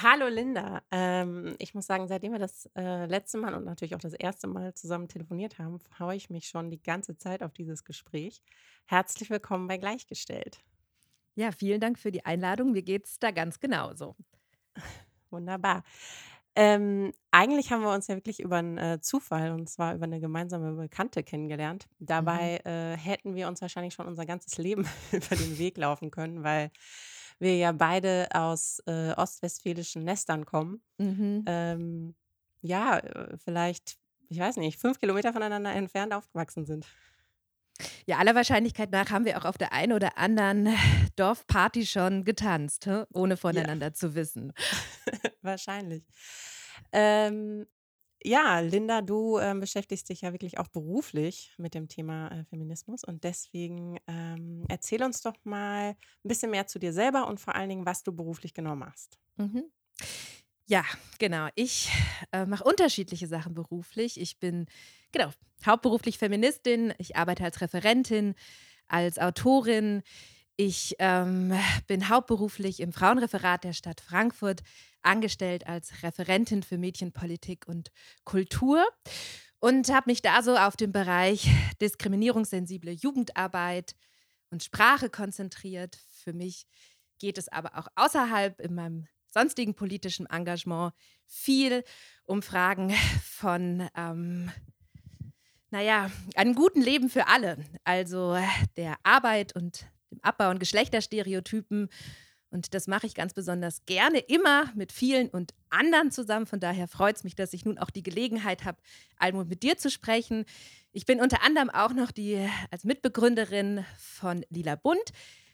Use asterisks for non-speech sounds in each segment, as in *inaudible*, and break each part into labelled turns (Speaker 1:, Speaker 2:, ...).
Speaker 1: Hallo Linda. Ähm, ich muss sagen, seitdem wir das äh, letzte Mal und natürlich auch das erste Mal zusammen telefoniert haben, freue ich mich schon die ganze Zeit auf dieses Gespräch. Herzlich willkommen bei Gleichgestellt.
Speaker 2: Ja, vielen Dank für die Einladung. Mir geht's da ganz genauso. *laughs*
Speaker 1: Wunderbar. Ähm, eigentlich haben wir uns ja wirklich über einen äh, Zufall und zwar über eine gemeinsame Bekannte kennengelernt.
Speaker 2: Mhm.
Speaker 1: Dabei äh, hätten wir uns wahrscheinlich schon unser ganzes Leben *laughs* über den Weg laufen können, weil wir ja beide aus äh, ostwestfälischen Nestern kommen.
Speaker 2: Mhm.
Speaker 1: Ähm, ja, äh, vielleicht, ich weiß nicht, 5 Kilometer voneinander entfernt aufgewachsen sind.
Speaker 2: Ja, aller Wahrscheinlichkeit nach haben wir auch auf der einen oder anderen *laughs* Dorfparty schon getanzt, ohne
Speaker 1: Ja,
Speaker 2: voneinander zu wissen. *laughs*
Speaker 1: wahrscheinlich. Ähm, ja, Linda, du, ähm, beschäftigst dich ja wirklich auch beruflich mit dem Thema, äh, Feminismus und deswegen, ähm, erzähl uns doch mal ein bisschen mehr zu dir selber und vor allen Dingen, was du beruflich genau machst.
Speaker 2: Mhm. Ja, genau. Ich äh, mache unterschiedliche Sachen beruflich. Ich bin, genau, hauptberuflich Feministin. Ich arbeite als Referentin, als Autorin. Ich ähm, bin hauptberuflich im Frauenreferat der Stadt Frankfurt angestellt als Referentin für Medienpolitik und Kultur und habe mich da so auf den Bereich diskriminierungssensible Jugendarbeit und Sprache konzentriert. Für mich geht es aber auch außerhalb in meinem sonstigen politischen Engagement viel um Fragen von, ähm, naja, einem guten Leben für alle, also der Arbeit und dem Abbau von Geschlechterstereotypen. Und das mache ich ganz besonders gerne, immer mit vielen und anderen zusammen. Von daher freut es mich, dass ich nun auch die Gelegenheit habe, Almut mit dir zu sprechen. Ich bin unter anderem auch noch die als Mitbegründerin von Lila Bund.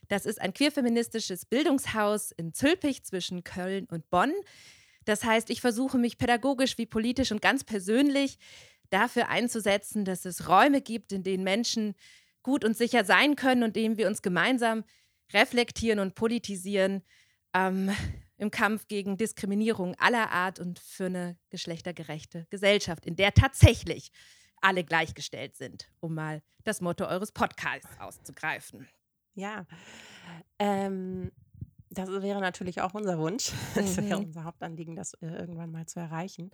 Speaker 2: Das ist ein queerfeministisches Bildungshaus in Zülpich zwischen Köln und Bonn. Das heißt, ich versuche mich pädagogisch wie politisch und ganz persönlich dafür einzusetzen, dass es Räume gibt, in denen Menschen gut und sicher sein können und denen wir uns gemeinsam reflektieren und politisieren ähm, im Kampf gegen Diskriminierung aller Art und für eine geschlechtergerechte Gesellschaft, in der tatsächlich alle gleichgestellt sind, um mal das Motto eures Podcasts auszugreifen.
Speaker 1: Ja, ähm, das wäre natürlich auch unser Wunsch. *laughs* Es wäre
Speaker 2: Mhm.
Speaker 1: unser Hauptanliegen, das, äh, irgendwann mal zu erreichen.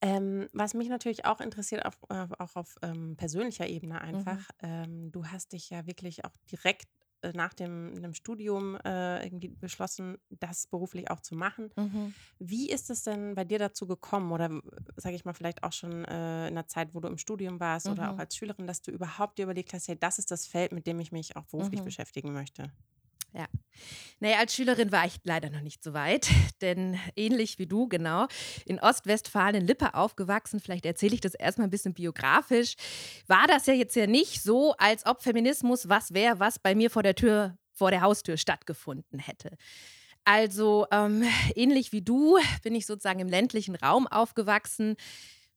Speaker 1: Ähm, was mich natürlich auch interessiert, auf, äh, auch auf ähm, persönlicher Ebene
Speaker 2: Mhm.
Speaker 1: einfach, ähm, du hast dich ja wirklich auch direkt äh, nach dem, dem Studium äh, irgendwie beschlossen, das beruflich auch zu machen.
Speaker 2: Mhm.
Speaker 1: Wie ist es denn bei dir dazu gekommen oder sage ich mal vielleicht auch schon äh, in der Zeit, wo du im Studium warst oder auch
Speaker 2: Mhm.
Speaker 1: als Schülerin, dass du überhaupt dir überlegt hast, hey, das ist das Feld, mit dem ich mich auch beruflich
Speaker 2: Mhm.
Speaker 1: beschäftigen möchte?
Speaker 2: Ja. Na ja, als Schülerin war ich leider noch nicht so weit, *laughs* denn ähnlich wie du, genau, in Ostwestfalen in Lippe aufgewachsen, vielleicht erzähle ich das erstmal ein bisschen biografisch, war das ja jetzt ja nicht so, als ob Feminismus was wäre, was bei mir vor der Tür, vor der Haustür stattgefunden hätte. Also ähm, ähnlich wie du bin ich sozusagen im ländlichen Raum aufgewachsen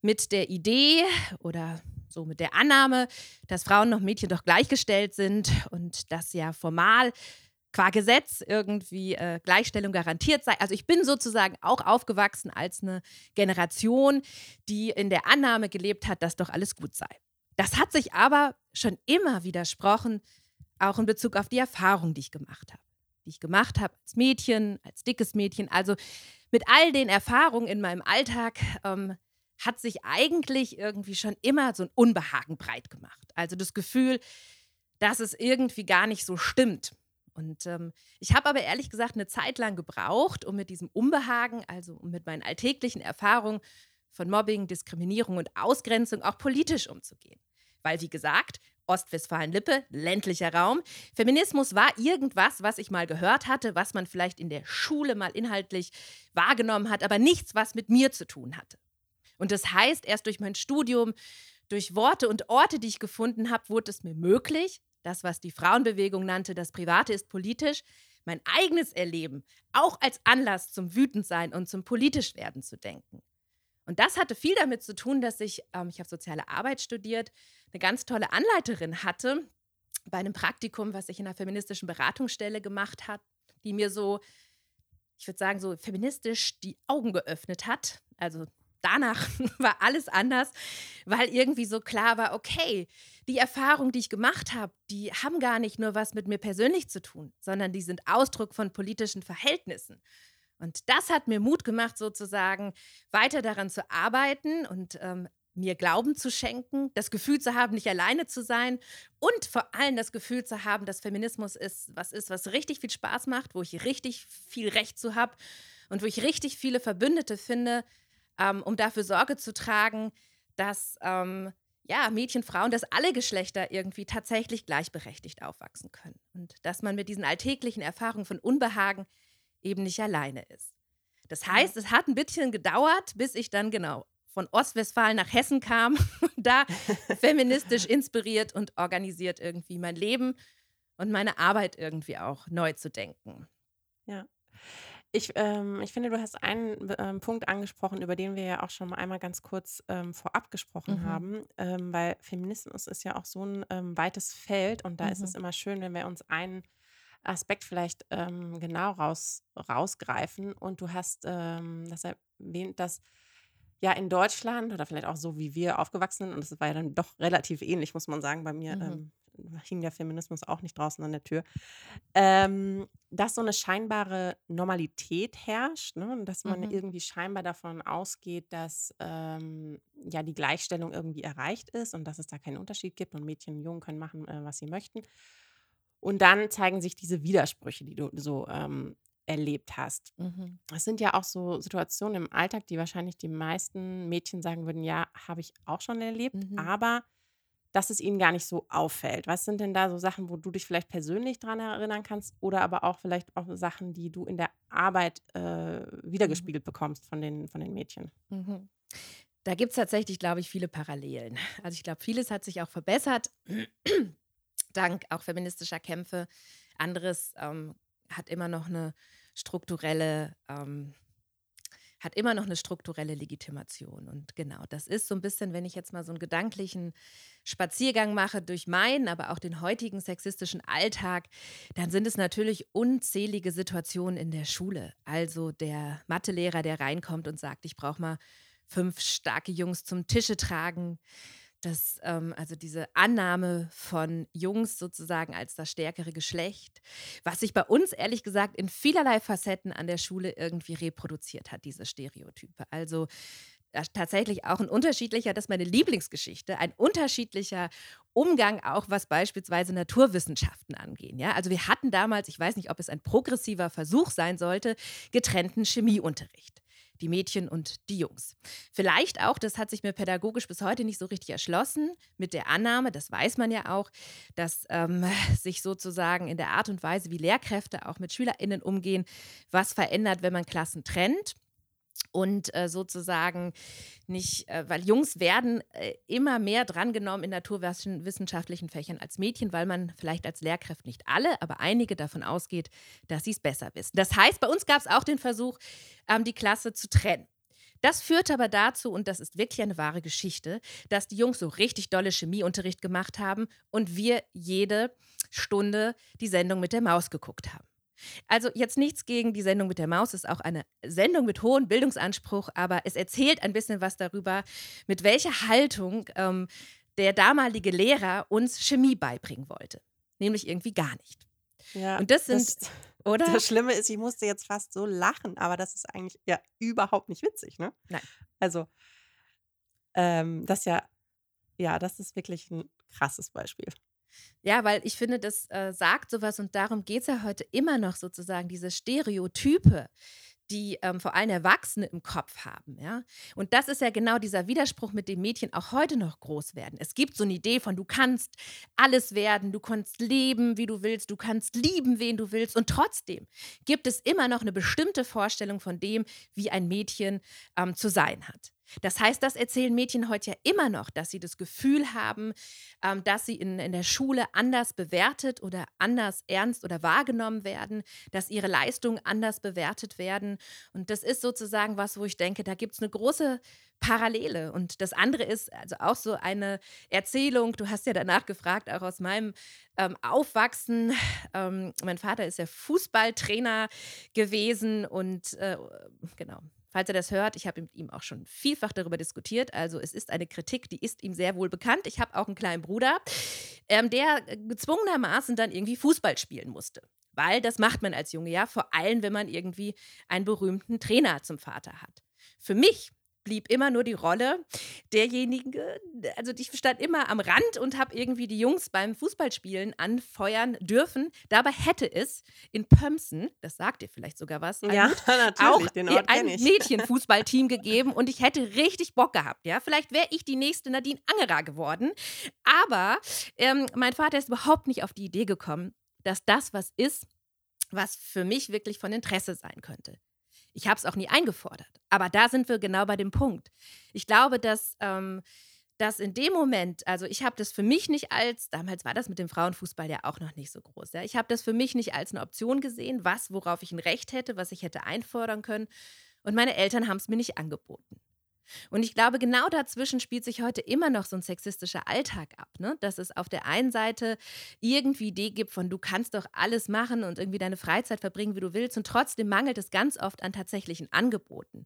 Speaker 2: mit der Idee oder so mit der Annahme, dass Frauen und Mädchen doch gleichgestellt sind und dass ja formal qua Gesetz irgendwie äh, Gleichstellung garantiert sei. Also ich bin sozusagen auch aufgewachsen als eine Generation, die in der Annahme gelebt hat, dass doch alles gut sei. Das hat sich aber schon immer widersprochen, auch in Bezug auf die Erfahrung, die ich gemacht habe. Die ich gemacht habe als Mädchen, als dickes Mädchen. Also mit all den Erfahrungen in meinem Alltag ähm, hat sich eigentlich irgendwie schon immer so ein Unbehagen breit gemacht. Also das Gefühl, dass es irgendwie gar nicht so stimmt. Und ähm, ich habe aber ehrlich gesagt eine Zeit lang gebraucht, um mit diesem Unbehagen, also mit meinen alltäglichen Erfahrungen von Mobbing, Diskriminierung und Ausgrenzung auch politisch umzugehen. Weil, wie gesagt, Ostwestfalen-Lippe, ländlicher Raum, Feminismus war irgendwas, was ich mal gehört hatte, was man vielleicht in der Schule mal inhaltlich wahrgenommen hat, aber nichts, was mit mir zu tun hatte. Und das heißt, erst durch mein Studium, durch Worte und Orte, die ich gefunden habe, wurde es mir möglich, das, was die Frauenbewegung nannte, das Private ist politisch, mein eigenes Erleben auch als Anlass zum Wütendsein und zum Politischwerden zu denken. Und das hatte viel damit zu tun, dass ich, ähm, ich habe soziale Arbeit studiert, eine ganz tolle Anleiterin hatte bei einem Praktikum, was ich in einer feministischen Beratungsstelle gemacht hat, die mir so, ich würde sagen, so feministisch die Augen geöffnet hat. Also danach *laughs* war alles anders, weil irgendwie so klar war, okay, die Erfahrungen, die ich gemacht habe, die haben gar nicht nur was mit mir persönlich zu tun, sondern die sind Ausdruck von politischen Verhältnissen. Und das hat mir Mut gemacht, sozusagen weiter daran zu arbeiten und ähm, mir Glauben zu schenken, das Gefühl zu haben, nicht alleine zu sein und vor allem das Gefühl zu haben, dass Feminismus ist, was ist, was richtig viel Spaß macht, wo ich richtig viel Recht zu habe und wo ich richtig viele Verbündete finde, ähm, um dafür Sorge zu tragen, dass ähm, ja, Mädchen, Frauen, dass alle Geschlechter irgendwie tatsächlich gleichberechtigt aufwachsen können und dass man mit diesen alltäglichen Erfahrungen von Unbehagen eben nicht alleine ist. Das heißt, es hat ein bisschen gedauert, bis ich dann genau von Ostwestfalen nach Hessen kam *laughs* und da feministisch inspiriert und organisiert irgendwie mein Leben und meine Arbeit irgendwie auch neu zu denken.
Speaker 1: Ja. Ich, ähm, ich finde, du hast einen ähm, Punkt angesprochen, über den wir ja auch schon mal einmal ganz kurz ähm, vorab gesprochen mhm. haben, ähm, weil Feminismus ist ja auch so ein ähm, weites Feld und da mhm. ist es mhm. immer schön, wenn wir uns einen Aspekt vielleicht ähm, genau raus, rausgreifen. Und du hast das erwähnt, dass ja in Deutschland oder vielleicht auch so, wie wir aufgewachsen sind, und das war ja dann doch relativ ähnlich, muss man sagen, bei mir mhm. Hing der Feminismus auch nicht draußen an der Tür, ähm, dass so eine scheinbare Normalität herrscht, ne? und dass man mhm. irgendwie scheinbar davon ausgeht, dass ähm, ja die Gleichstellung irgendwie erreicht ist und dass es da keinen Unterschied gibt und Mädchen und Jungen können machen, äh, was sie möchten. Und dann zeigen sich diese Widersprüche, die du so ähm, erlebt hast. Mhm. Das sind ja auch so Situationen im Alltag, die wahrscheinlich die meisten Mädchen sagen würden, ja, habe ich auch schon erlebt, mhm. aber dass es ihnen gar nicht so auffällt. Was sind denn da so Sachen, wo du dich vielleicht persönlich dran erinnern kannst oder aber auch vielleicht auch Sachen, die du in der Arbeit äh, wiedergespiegelt mhm. bekommst von den, von den Mädchen?
Speaker 2: Mhm. Da gibt es tatsächlich, glaube ich, viele Parallelen. Also ich glaube, vieles hat sich auch verbessert, *clears throat* dank auch feministischer Kämpfe. Anderes ähm, hat immer noch eine strukturelle, ähm, hat immer noch eine strukturelle Legitimation. Und genau, das ist so ein bisschen, wenn ich jetzt mal so einen gedanklichen Spaziergang mache durch meinen, aber auch den heutigen sexistischen Alltag, dann sind es natürlich unzählige Situationen in der Schule. Also der Mathelehrer, der reinkommt und sagt, ich brauche mal fünf starke Jungs zum Tische tragen dass ähm, also diese Annahme von Jungs sozusagen als das stärkere Geschlecht, was sich bei uns ehrlich gesagt in vielerlei Facetten an der Schule irgendwie reproduziert hat, diese Stereotype. Also tatsächlich auch ein unterschiedlicher, das ist meine Lieblingsgeschichte, ein unterschiedlicher Umgang auch, was beispielsweise Naturwissenschaften angeht. Ja? Also wir hatten damals, ich weiß nicht, ob es ein progressiver Versuch sein sollte, getrennten Chemieunterricht die Mädchen und die Jungs. Vielleicht auch, das hat sich mir pädagogisch bis heute nicht so richtig erschlossen, mit der Annahme, das weiß man ja auch, dass ähm, *laughs* sich sozusagen in der Art und Weise, wie Lehrkräfte auch mit SchülerInnen umgehen, was verändert, wenn man Klassen trennt und äh, sozusagen nicht, äh, weil Jungs werden äh, immer mehr drangenommen in naturwissenschaftlichen Fächern als Mädchen, weil man vielleicht als Lehrkraft nicht alle, aber einige davon ausgeht, dass sie es besser wissen. Das heißt, bei uns gab es auch den Versuch, ähm, die Klasse zu trennen. Das führte aber dazu, und das ist wirklich eine wahre Geschichte, dass die Jungs so richtig dolle Chemieunterricht gemacht haben und wir jede Stunde die Sendung mit der Maus geguckt haben. Also jetzt nichts gegen die Sendung mit der Maus, ist auch eine Sendung mit hohem Bildungsanspruch, aber es erzählt ein bisschen was darüber, mit welcher Haltung ähm, der damalige Lehrer uns Chemie beibringen wollte. Nämlich irgendwie gar nicht.
Speaker 1: Ja, und das sind, das, oder? Das Schlimme ist, ich musste jetzt fast so lachen, aber das ist eigentlich ja überhaupt nicht witzig, ne?
Speaker 2: Nein.
Speaker 1: Also, ähm, das ja, ja, das ist wirklich ein krasses Beispiel.
Speaker 2: Ja, weil ich finde, das äh, sagt sowas und darum geht es ja heute immer noch sozusagen, diese Stereotype, die ähm, vor allem Erwachsene im Kopf haben. Ja? Und das ist ja genau dieser Widerspruch, mit dem Mädchen auch heute noch groß werden. Es gibt so eine Idee von, du kannst alles werden, du kannst leben, wie du willst, du kannst lieben, wen du willst. Und trotzdem gibt es immer noch eine bestimmte Vorstellung von dem, wie ein Mädchen ähm, zu sein hat. Das heißt, das erzählen Mädchen heute ja immer noch, dass sie das Gefühl haben, ähm, dass sie in, in der Schule anders bewertet oder anders ernst oder wahrgenommen werden, dass ihre Leistungen anders bewertet werden. Und das ist sozusagen was, wo ich denke, da gibt es eine große Parallele. Und das andere ist also auch so eine Erzählung, du hast ja danach gefragt, auch aus meinem ähm, Aufwachsen. Ähm, mein Vater ist ja Fußballtrainer gewesen und äh, genau, Falls er das hört, ich habe mit ihm auch schon vielfach darüber diskutiert. Also es ist eine Kritik, die ist ihm sehr wohl bekannt. Ich habe auch einen kleinen Bruder, ähm, der gezwungenermaßen dann irgendwie Fußball spielen musste. Weil das macht man als Junge ja, vor allem wenn man irgendwie einen berühmten Trainer zum Vater hat. Für mich blieb immer nur die Rolle derjenigen, also ich stand immer am Rand und habe irgendwie die Jungs beim Fußballspielen anfeuern dürfen. Dabei hätte es in Pömsen, das sagt dir vielleicht sogar was,
Speaker 1: ja, natürlich,
Speaker 2: auch ein Mädchenfußballteam *laughs* gegeben und ich hätte richtig Bock gehabt. Ja, vielleicht wäre ich die nächste Nadine Angerer geworden. Aber ähm, mein Vater ist überhaupt nicht auf die Idee gekommen, dass das was ist, was für mich wirklich von Interesse sein könnte. Ich habe es auch nie eingefordert. Aber da sind wir genau bei dem Punkt. Ich glaube, dass, ähm, dass in dem Moment, also ich habe das für mich nicht als, damals war das mit dem Frauenfußball ja auch noch nicht so groß. Ja? Ich habe das für mich nicht als eine Option gesehen, was, worauf ich ein Recht hätte, was ich hätte einfordern können. Und meine Eltern haben es mir nicht angeboten. Und ich glaube, genau dazwischen spielt sich heute immer noch so ein sexistischer Alltag ab, ne? dass es auf der einen Seite irgendwie Idee gibt von, du kannst doch alles machen und irgendwie deine Freizeit verbringen, wie du willst, und trotzdem mangelt es ganz oft an tatsächlichen Angeboten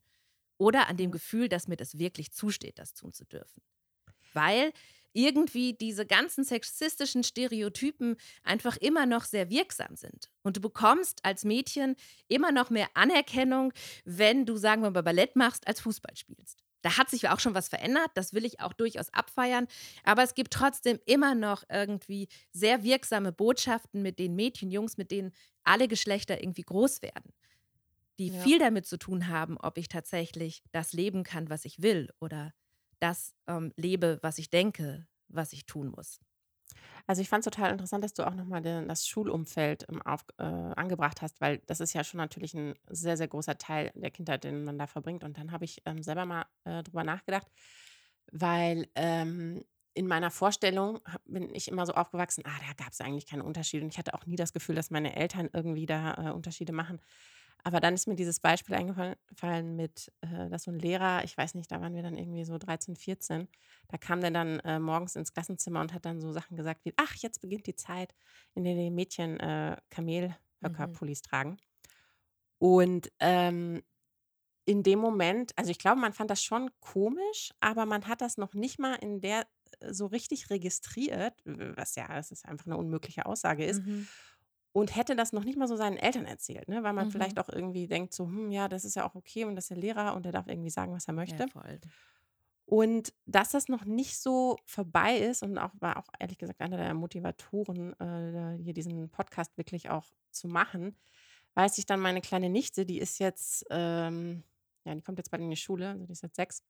Speaker 2: oder an dem Gefühl, dass mir das wirklich zusteht, das tun zu dürfen. Weil irgendwie diese ganzen sexistischen Stereotypen einfach immer noch sehr wirksam sind. Und du bekommst als Mädchen immer noch mehr Anerkennung, wenn du, sagen wir mal, Ballett machst, als Fußball spielst. Da hat sich auch schon was verändert, das will ich auch durchaus abfeiern. Aber es gibt trotzdem immer noch irgendwie sehr wirksame Botschaften, mit denen Mädchen, Jungs, mit denen alle Geschlechter irgendwie groß werden. Die ja. viel damit zu tun haben, ob ich tatsächlich das leben kann, was ich will oder das ähm, lebe, was ich denke, was ich tun muss.
Speaker 1: Also ich fand es total interessant, dass du auch nochmal das Schulumfeld ähm, auf, äh, angebracht hast, weil das ist ja schon natürlich ein sehr, sehr großer Teil der Kindheit, den man da verbringt. Und dann habe ich ähm, selber mal äh, drüber nachgedacht, weil ähm, in meiner Vorstellung bin ich immer so aufgewachsen, ah, da gab es eigentlich keine Unterschiede. Und ich hatte auch nie das Gefühl, dass meine Eltern irgendwie da äh, Unterschiede machen. Aber dann ist mir dieses Beispiel eingefallen mit, äh, dass so ein Lehrer, ich weiß nicht, da waren wir dann irgendwie so 13, 14, da kam der dann äh, morgens ins Klassenzimmer und hat dann so Sachen gesagt wie, ach, jetzt beginnt die Zeit, in der die Mädchen äh, Kamelhöckerpullis mhm. tragen. Und ähm, in dem Moment, also ich glaube, man fand das schon komisch, aber man hat das noch nicht mal in der äh, so richtig registriert, was ja, das ist einfach eine unmögliche Aussage ist. Mhm und hätte das noch nicht mal so seinen Eltern erzählt, ne? weil man mhm. vielleicht auch irgendwie denkt, so, hm, ja, das ist ja auch okay und das ist der Lehrer und der darf irgendwie sagen, was er möchte. Ja. Und dass das noch nicht so vorbei ist und auch war auch ehrlich gesagt einer der Motivatoren, äh, hier diesen Podcast wirklich auch zu machen, weiß ich dann meine kleine Nichte, die ist jetzt, ähm, ja, die kommt jetzt bald in die Schule, also die ist jetzt sechs,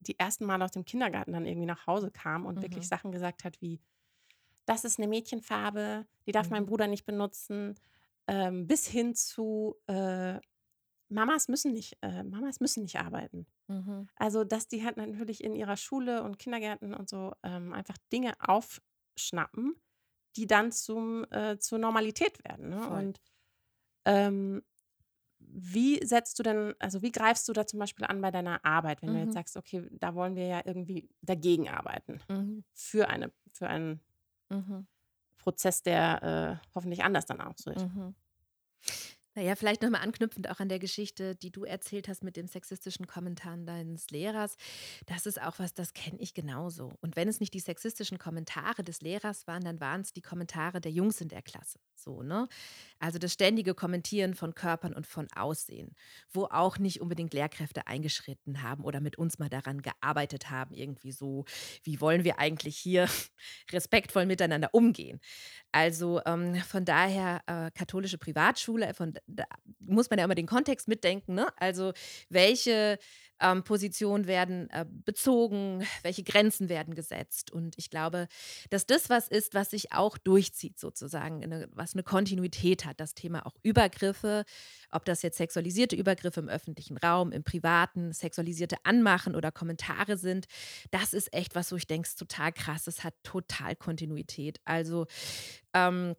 Speaker 1: die ersten Mal aus dem Kindergarten dann irgendwie nach Hause kam und mhm. wirklich Sachen gesagt hat wie, das ist eine Mädchenfarbe, die darf mhm. mein Bruder nicht benutzen, ähm, bis hin zu äh, Mamas müssen nicht, äh, Mamas müssen nicht arbeiten. Mhm. Also, dass die halt natürlich in ihrer Schule und Kindergärten und so ähm, einfach Dinge aufschnappen, die dann zum, äh, zur Normalität werden. Ne? Und ähm, wie setzt du denn, also wie greifst du da zum Beispiel an bei deiner Arbeit, wenn mhm. du jetzt mhm. sagst, okay, da wollen wir ja irgendwie dagegen arbeiten, mhm. für, eine, für einen Mhm. Prozess, der äh, hoffentlich anders dann aussieht. Mhm.
Speaker 2: Naja, vielleicht nochmal anknüpfend auch an der Geschichte, die du erzählt hast mit dem sexistischen Kommentar deines Lehrers. Das ist auch was, das kenne ich genauso. Und wenn es nicht die sexistischen Kommentare des Lehrers waren, dann waren es die Kommentare der Jungs in der Klasse. So, ne? Also das ständige Kommentieren von Körpern und von Aussehen, wo auch nicht unbedingt Lehrkräfte eingeschritten haben oder mit uns mal daran gearbeitet haben, irgendwie so, wie wollen wir eigentlich hier *laughs* respektvoll miteinander umgehen. Also ähm, von daher äh, katholische Privatschule, von da muss man ja immer den Kontext mitdenken, ne? Also welche ähm, Positionen werden äh, bezogen, welche Grenzen werden gesetzt. Und ich glaube, dass das was ist, was sich auch durchzieht, sozusagen, eine, was eine Kontinuität hat. Das Thema auch Übergriffe, ob das jetzt sexualisierte Übergriffe im öffentlichen Raum, im privaten, sexualisierte Anmachen oder Kommentare sind, das ist echt was, wo ich denke, ist total krass. Es hat total Kontinuität. Also, ähm,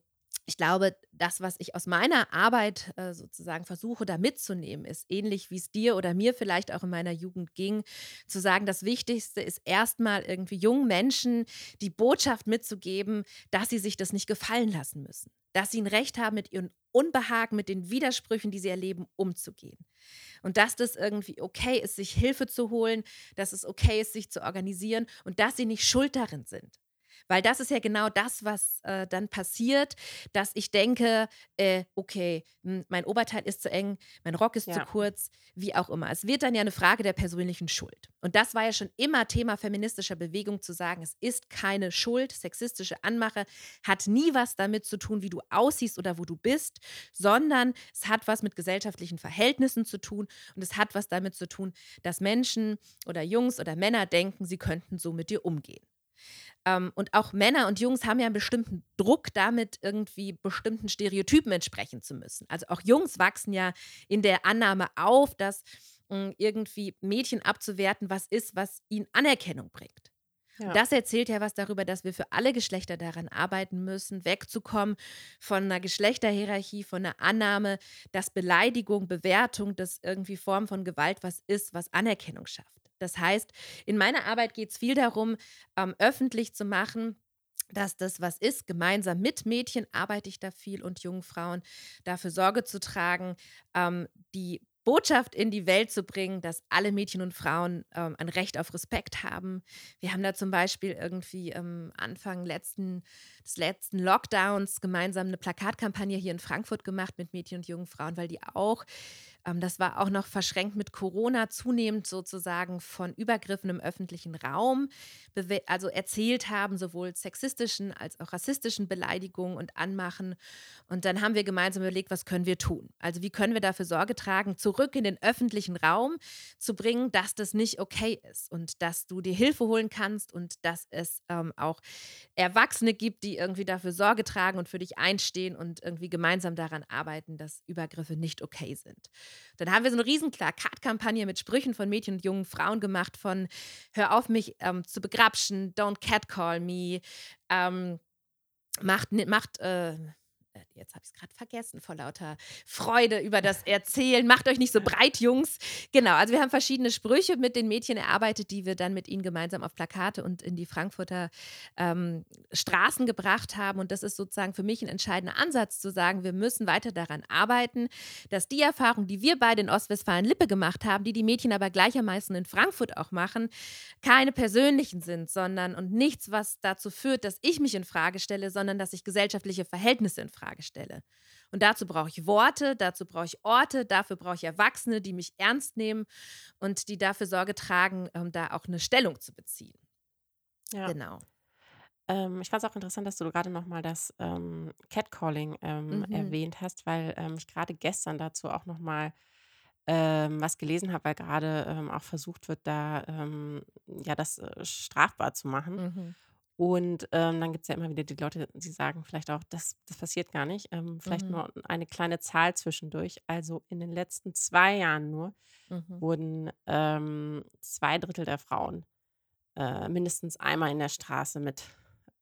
Speaker 2: ich glaube, das, was ich aus meiner Arbeit äh, sozusagen versuche, da mitzunehmen, ist ähnlich wie es dir oder mir vielleicht auch in meiner Jugend ging, zu sagen, das Wichtigste ist erstmal irgendwie jungen Menschen die Botschaft mitzugeben, dass sie sich das nicht gefallen lassen müssen, dass sie ein Recht haben, mit ihren Unbehagen, mit den Widersprüchen, die sie erleben, umzugehen. Und dass das irgendwie okay ist, sich Hilfe zu holen, dass es okay ist, sich zu organisieren und dass sie nicht schuld darin sind. Weil das ist ja genau das, was äh, dann passiert, dass ich denke, äh, okay, hm, mein Oberteil ist zu eng, mein Rock ist ja. zu kurz, wie auch immer. Es wird dann ja eine Frage der persönlichen Schuld. Und das war ja schon immer Thema feministischer Bewegung, zu sagen, es ist keine Schuld. Sexistische Anmache hat nie was damit zu tun, wie du aussiehst oder wo du bist, sondern es hat was mit gesellschaftlichen Verhältnissen zu tun und es hat was damit zu tun, dass Menschen oder Jungs oder Männer denken, sie könnten so mit dir umgehen. Ähm, und auch Männer und Jungs haben ja einen bestimmten Druck, damit irgendwie bestimmten Stereotypen entsprechen zu müssen. Also auch Jungs wachsen ja in der Annahme auf, dass mh, hm, irgendwie Mädchen abzuwerten was ist, was ihnen Anerkennung bringt. Ja. Das erzählt ja was darüber, dass wir für alle Geschlechter daran arbeiten müssen, wegzukommen von einer Geschlechterhierarchie, von einer Annahme, dass Beleidigung, Bewertung, dass irgendwie Form von Gewalt was ist, was Anerkennung schafft. Das heißt, in meiner Arbeit geht es viel darum, ähm, öffentlich zu machen, dass das was ist. Gemeinsam mit Mädchen arbeite ich da viel und jungen Frauen dafür Sorge zu tragen, ähm, die Botschaft in die Welt zu bringen, dass alle Mädchen und Frauen ähm, ein Recht auf Respekt haben. Wir haben da zum Beispiel irgendwie ähm, Anfang letzten, des letzten Lockdowns gemeinsam eine Plakatkampagne hier in Frankfurt gemacht mit Mädchen und jungen Frauen, weil die auch ähm, das war auch noch verschränkt mit Corona, zunehmend sozusagen von Übergriffen im öffentlichen Raum, also erzählt haben, sowohl sexistischen als auch rassistischen Beleidigungen und Anmachen. Und dann haben wir gemeinsam überlegt, was können wir tun? Also wie können wir dafür Sorge tragen, zurück in den öffentlichen Raum zu bringen, dass das nicht okay ist und dass du dir Hilfe holen kannst und dass es ähm, auch Erwachsene gibt, die irgendwie dafür Sorge tragen und für dich einstehen und irgendwie gemeinsam daran arbeiten, dass Übergriffe nicht okay sind. Dann haben wir so eine riesen Plakatkampagne mit Sprüchen von Mädchen und jungen Frauen gemacht, von Hör auf, mich ähm, zu begrapschen, don't catcall me, ähm, macht, macht äh, jetzt habe ich es gerade vergessen, vor lauter Freude über das Erzählen. Macht euch nicht so breit, Jungs. Genau, also wir haben verschiedene Sprüche mit den Mädchen erarbeitet, die wir dann mit ihnen gemeinsam auf Plakate und in die Frankfurter ähm, Straßen gebracht haben. Und das ist sozusagen für mich ein entscheidender Ansatz, zu sagen, wir müssen weiter daran arbeiten, dass die Erfahrung, die wir beide in Ostwestfalen-Lippe gemacht haben, die die Mädchen aber gleichermaßen in Frankfurt auch machen, keine persönlichen sind, sondern und nichts, was dazu führt, dass ich mich in Frage stelle, sondern dass ich gesellschaftliche Verhältnisse in Frage Frage stelle. Und dazu brauche ich Worte, dazu brauche ich Orte, dafür brauche ich Erwachsene, die mich ernst nehmen und die dafür Sorge tragen, ähm, da auch eine Stellung zu beziehen.
Speaker 1: Ja. Genau. Ähm, ich fand es auch interessant, dass du gerade nochmal das ähm, Catcalling ähm, mhm. erwähnt hast, weil ähm, ich gerade gestern dazu auch nochmal ähm, was gelesen habe, weil gerade ähm, auch versucht wird, da ja das äh, strafbar zu machen. Mhm. Und ähm, dann gibt es ja immer wieder die Leute, die sagen vielleicht auch, das, das passiert gar nicht. Ähm, vielleicht Mhm. nur eine kleine Zahl zwischendurch. Also in den letzten zwei Jahren nur Mhm. wurden ähm, zwei Drittel der Frauen äh, mindestens einmal in der Straße mit,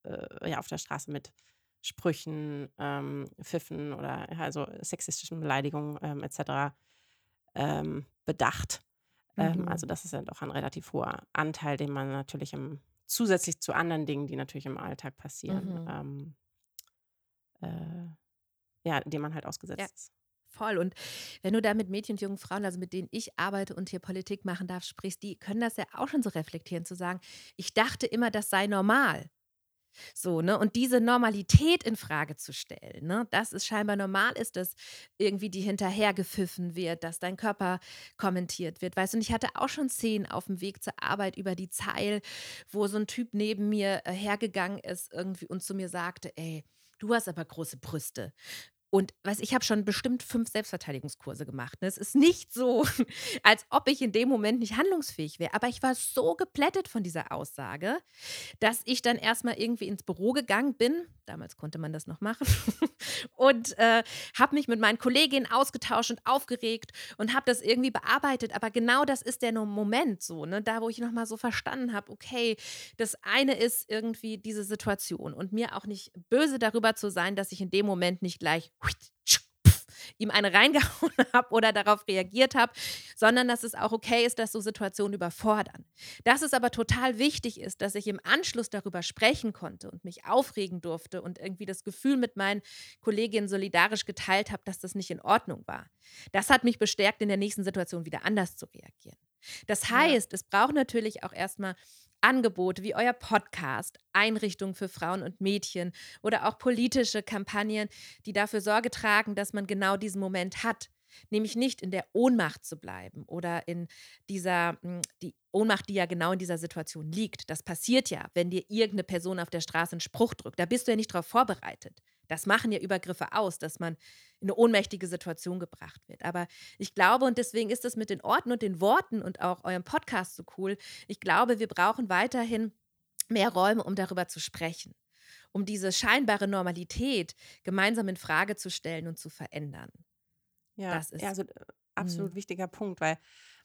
Speaker 1: äh, ja, auf der Straße mit Sprüchen, ähm, Pfiffen oder also sexistischen Beleidigungen ähm, etc. Ähm, bedacht. Ähm, also das ist ja doch ein relativ hoher Anteil, den man natürlich im zusätzlich zu anderen Dingen, die natürlich im Alltag passieren, mhm. ähm, äh, ja, dem man halt ausgesetzt ja. ist.
Speaker 2: Voll. Und wenn du da mit Mädchen und jungen Frauen, also mit denen ich arbeite und hier Politik machen darf, sprichst, die können das ja auch schon so reflektieren, zu sagen, ich dachte immer, das sei normal. So, ne? Und diese Normalität in Frage zu stellen, ne? Dass es scheinbar normal ist, dass irgendwie die hinterher gepfiffen wird, dass dein Körper kommentiert wird. Weißt du, und ich hatte auch schon Szenen auf dem Weg zur Arbeit über die Zeil, wo so ein Typ neben mir äh, hergegangen ist irgendwie und zu mir sagte, ey, du hast aber große Brüste. Und weiß, ich habe schon bestimmt fünf Selbstverteidigungskurse gemacht. Ne? Es ist nicht so, *laughs* als ob ich in dem Moment nicht handlungsfähig wäre. Aber ich war so geplättet von dieser Aussage, dass ich dann erstmal irgendwie ins Büro gegangen bin. Damals konnte man das noch machen. *laughs* und äh, habe mich mit meinen Kolleginnen ausgetauscht und aufgeregt und habe das irgendwie bearbeitet. Aber genau das ist der Moment so, ne? da wo ich nochmal so verstanden habe, okay, das eine ist irgendwie diese Situation und mir auch nicht böse darüber zu sein, dass ich in dem Moment nicht gleich ihm eine reingehauen *laughs* habe oder darauf reagiert habe, sondern dass es auch okay ist, dass so Situationen überfordern. Dass es aber total wichtig ist, dass ich im Anschluss darüber sprechen konnte und mich aufregen durfte und irgendwie das Gefühl mit meinen Kolleginnen solidarisch geteilt habe, dass das nicht in Ordnung war. Das hat mich bestärkt, in der nächsten Situation wieder anders zu reagieren. Das heißt, ja. es braucht natürlich auch erstmal Angebote wie euer Podcast, Einrichtungen für Frauen und Mädchen oder auch politische Kampagnen, die dafür Sorge tragen, dass man genau diesen Moment hat. Nämlich nicht in der Ohnmacht zu bleiben oder in dieser, hm, die Ohnmacht, die ja genau in dieser Situation liegt. Das passiert ja, wenn dir irgendeine Person auf der Straße einen Spruch drückt. Da bist du ja nicht darauf vorbereitet. Das machen ja Übergriffe aus, dass man in eine ohnmächtige Situation gebracht wird. Aber ich glaube, und deswegen ist das mit den Orten und den Worten und auch eurem Podcast so cool, ich glaube, wir brauchen weiterhin mehr Räume, um darüber zu sprechen, um diese scheinbare Normalität gemeinsam in Frage zu stellen und zu verändern.
Speaker 1: Ja, das ist ja, also absolut mh. wichtiger Punkt, weil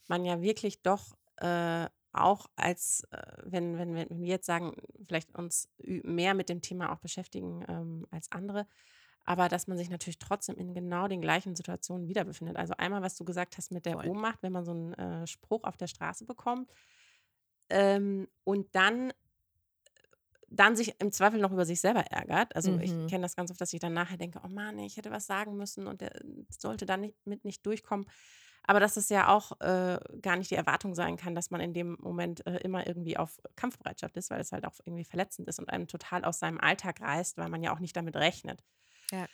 Speaker 1: man ja wirklich doch äh, auch als, äh, wenn, wenn, wenn wir jetzt sagen, vielleicht uns mehr mit dem Thema auch beschäftigen ähm, als andere, aber dass man sich natürlich trotzdem in genau den gleichen Situationen wieder befindet. Also einmal, was du gesagt hast mit der Voll. Ohnmacht, wenn man so einen äh, Spruch auf der Straße bekommt ähm, und dann dann sich im Zweifel noch über sich selber ärgert. Also mhm. ich kenne das ganz oft, dass ich dann nachher denke, oh Mann, ich hätte was sagen müssen und der sollte dann nicht, mit nicht durchkommen. Aber dass es ja auch äh, gar nicht die Erwartung sein kann, dass man in dem Moment äh, immer irgendwie auf Kampfbereitschaft ist, weil es halt auch irgendwie verletzend ist und einem total aus seinem Alltag reißt, weil man ja auch nicht damit rechnet. Ja.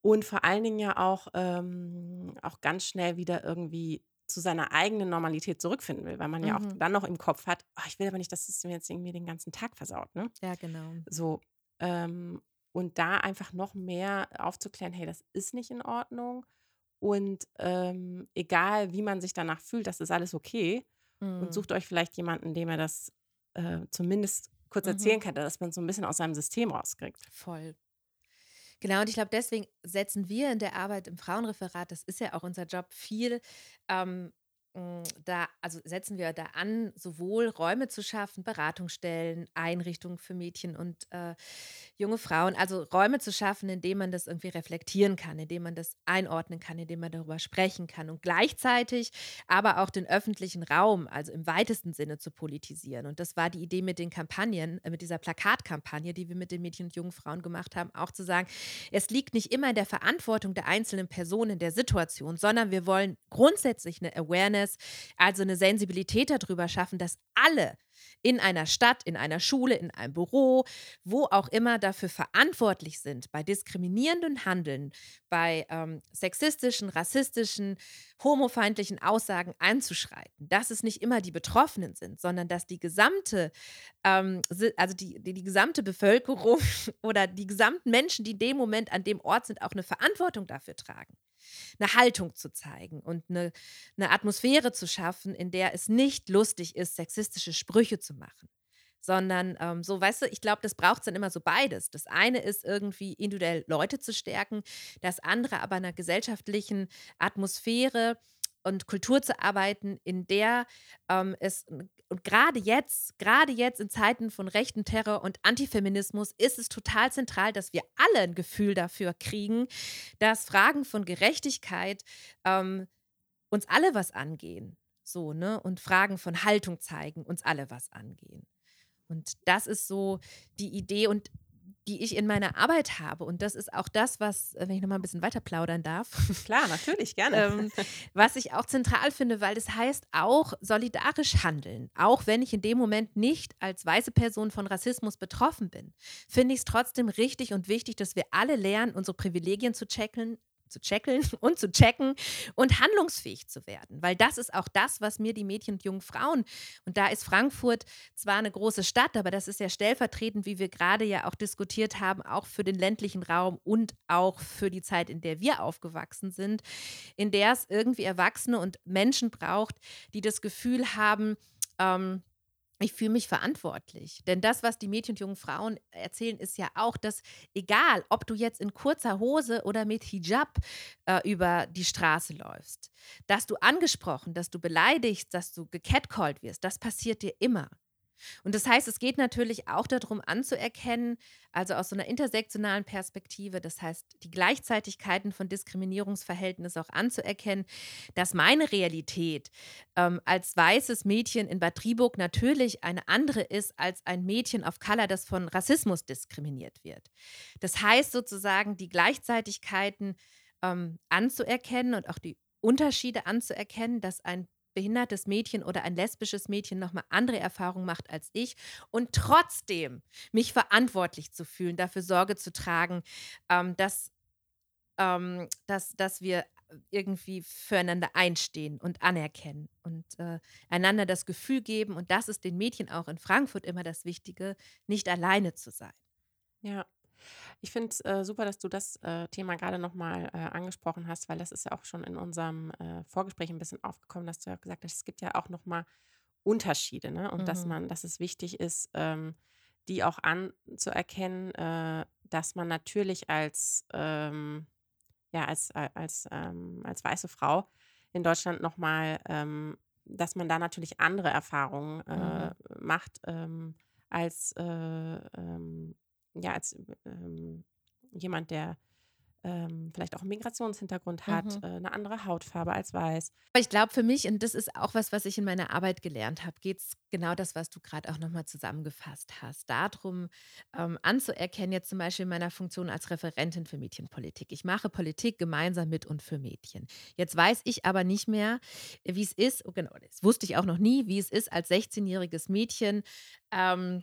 Speaker 1: Und vor allen Dingen ja auch, ähm, auch ganz schnell wieder irgendwie zu seiner eigenen Normalität zurückfinden will, weil man ja auch mhm. dann noch im Kopf hat, oh, ich will aber nicht, dass es mir jetzt irgendwie den ganzen Tag versaut. Ne?
Speaker 2: Ja, genau.
Speaker 1: So. Ähm, und da einfach noch mehr aufzuklären, hey, das ist nicht in Ordnung. Und ähm, egal, wie man sich danach fühlt, das ist alles okay. Mhm. Und sucht euch vielleicht jemanden, dem er das äh, zumindest kurz mhm. erzählen kann, dass man so ein bisschen aus seinem System rauskriegt.
Speaker 2: Voll. Genau, und ich glaube, deswegen setzen wir in der Arbeit im Frauenreferat, das ist ja auch unser Job, viel ähm, hm, da, also setzen wir da an, sowohl Räume zu schaffen, Beratungsstellen, Einrichtungen für Mädchen und äh, junge Frauen, also Räume zu schaffen, in denen man das irgendwie reflektieren kann, in denen man das einordnen kann, in denen man darüber sprechen kann und gleichzeitig aber auch den öffentlichen Raum, also im weitesten Sinne zu politisieren. Und das war die Idee mit den Kampagnen, äh, mit dieser Plakatkampagne, die wir mit den Mädchen und jungen Frauen gemacht haben, auch zu sagen, es liegt nicht immer in der Verantwortung der einzelnen Personen in der Situation, sondern wir wollen grundsätzlich eine Awareness Awareness, also eine Sensibilität darüber schaffen, dass alle in einer Stadt, in einer Schule, in einem Büro, wo auch immer dafür verantwortlich sind, bei diskriminierenden Handeln, bei ähm, sexistischen, rassistischen, homofeindlichen Aussagen einzuschreiten. Dass es nicht immer die Betroffenen sind, sondern dass die gesamte, ähm, also die, die, die gesamte Bevölkerung *laughs* oder die gesamten Menschen, die in dem Moment an dem Ort sind, auch eine Verantwortung dafür tragen eine Haltung zu zeigen und eine, eine Atmosphäre zu schaffen, in der es nicht lustig ist, sexistische Sprüche zu machen sondern ähm, so, weißt du, ich glaube, das braucht es dann immer so beides. Das eine ist irgendwie individuell Leute zu stärken, das andere aber einer gesellschaftlichen Atmosphäre und Kultur zu arbeiten, in der ähm, es und gerade jetzt, gerade jetzt in Zeiten von rechten Terror und Antifeminismus ist es total zentral, dass wir alle ein Gefühl dafür kriegen, dass Fragen von Gerechtigkeit ähm, uns alle was angehen. So, ne? Und Fragen von Haltung zeigen, uns alle was angehen. Und das ist so die Idee. Und die ich in meiner Arbeit habe. Und das ist auch das, was, äh, wenn ich nochmal ein bisschen weiter plaudern darf. *laughs*
Speaker 1: Klar, natürlich, gerne. ähm,
Speaker 2: was ich auch zentral finde, weil das heißt auch solidarisch handeln. Auch wenn ich in dem Moment nicht als weiße Person von Rassismus betroffen bin, finde ich es trotzdem richtig und wichtig, dass wir alle lernen, unsere Privilegien zu checken, zu checkeln *laughs* und zu checken und handlungsfähig zu werden. Weil das ist auch das, was mir die Mädchen und jungen Frauen, und da ist Frankfurt zwar eine große Stadt, aber das ist ja stellvertretend, wie wir gerade ja auch diskutiert haben, auch für den ländlichen Raum und auch für die Zeit, in der wir aufgewachsen sind, in der es irgendwie Erwachsene und Menschen braucht, die das Gefühl haben, ähm, ich fühle mich verantwortlich. Denn das, was die Mädchen und jungen Frauen erzählen, ist ja auch, dass egal, ob du jetzt in kurzer Hose oder mit Hijab äh, über die Straße läufst, dass du angesprochen, dass du beleidigst, dass du gecatcalled wirst, das passiert dir immer. Und das heißt, es geht natürlich auch darum anzuerkennen, also aus so einer intersektionalen Perspektive, das heißt, die Gleichzeitigkeiten von Diskriminierungsverhältnissen auch anzuerkennen, dass meine Realität ähm, als weißes Mädchen in Bad Triburg natürlich eine andere ist als ein Mädchen auf Color, das von Rassismus diskriminiert wird. Das heißt sozusagen, die Gleichzeitigkeiten ähm, anzuerkennen und auch die Unterschiede anzuerkennen, dass ein behindertes Mädchen oder ein lesbisches Mädchen nochmal andere Erfahrungen macht als ich und trotzdem mich verantwortlich zu fühlen, dafür Sorge zu tragen, ähm, dass, ähm, dass, dass wir irgendwie füreinander einstehen und anerkennen und äh, einander das Gefühl geben. Und das ist den Mädchen auch in Frankfurt immer das Wichtige, nicht alleine zu sein.
Speaker 1: Ja. Ich finde es äh, super, dass du das äh, Thema gerade nochmal äh, angesprochen hast, weil das ist ja auch schon in unserem äh, Vorgespräch ein bisschen aufgekommen, dass du ja gesagt hast, es gibt ja auch nochmal Unterschiede, ne? Und dass
Speaker 2: Mhm.
Speaker 1: man, dass es wichtig ist, ähm, die auch anzuerkennen, äh, dass man natürlich als, ähm, ja, als, als, ähm, als weiße Frau in Deutschland nochmal, ähm, dass man da natürlich andere Erfahrungen äh,
Speaker 2: Mhm.
Speaker 1: macht ähm, als, äh, ähm, ja, als ähm, jemand, der ähm, vielleicht auch einen Migrationshintergrund hat,
Speaker 2: Mhm.
Speaker 1: äh, eine andere Hautfarbe als weiß.
Speaker 2: Aber ich glaube für mich, und das ist auch was, was ich in meiner Arbeit gelernt habe, geht es genau das, was du gerade auch nochmal zusammengefasst hast. Darum ähm, anzuerkennen, jetzt zum Beispiel in meiner Funktion als Referentin für Mädchenpolitik. Ich mache Politik gemeinsam mit und für Mädchen. Jetzt weiß ich aber nicht mehr, wie es ist, oh, genau, das wusste ich auch noch nie, wie es ist, als 16-jähriges Mädchen. Ähm,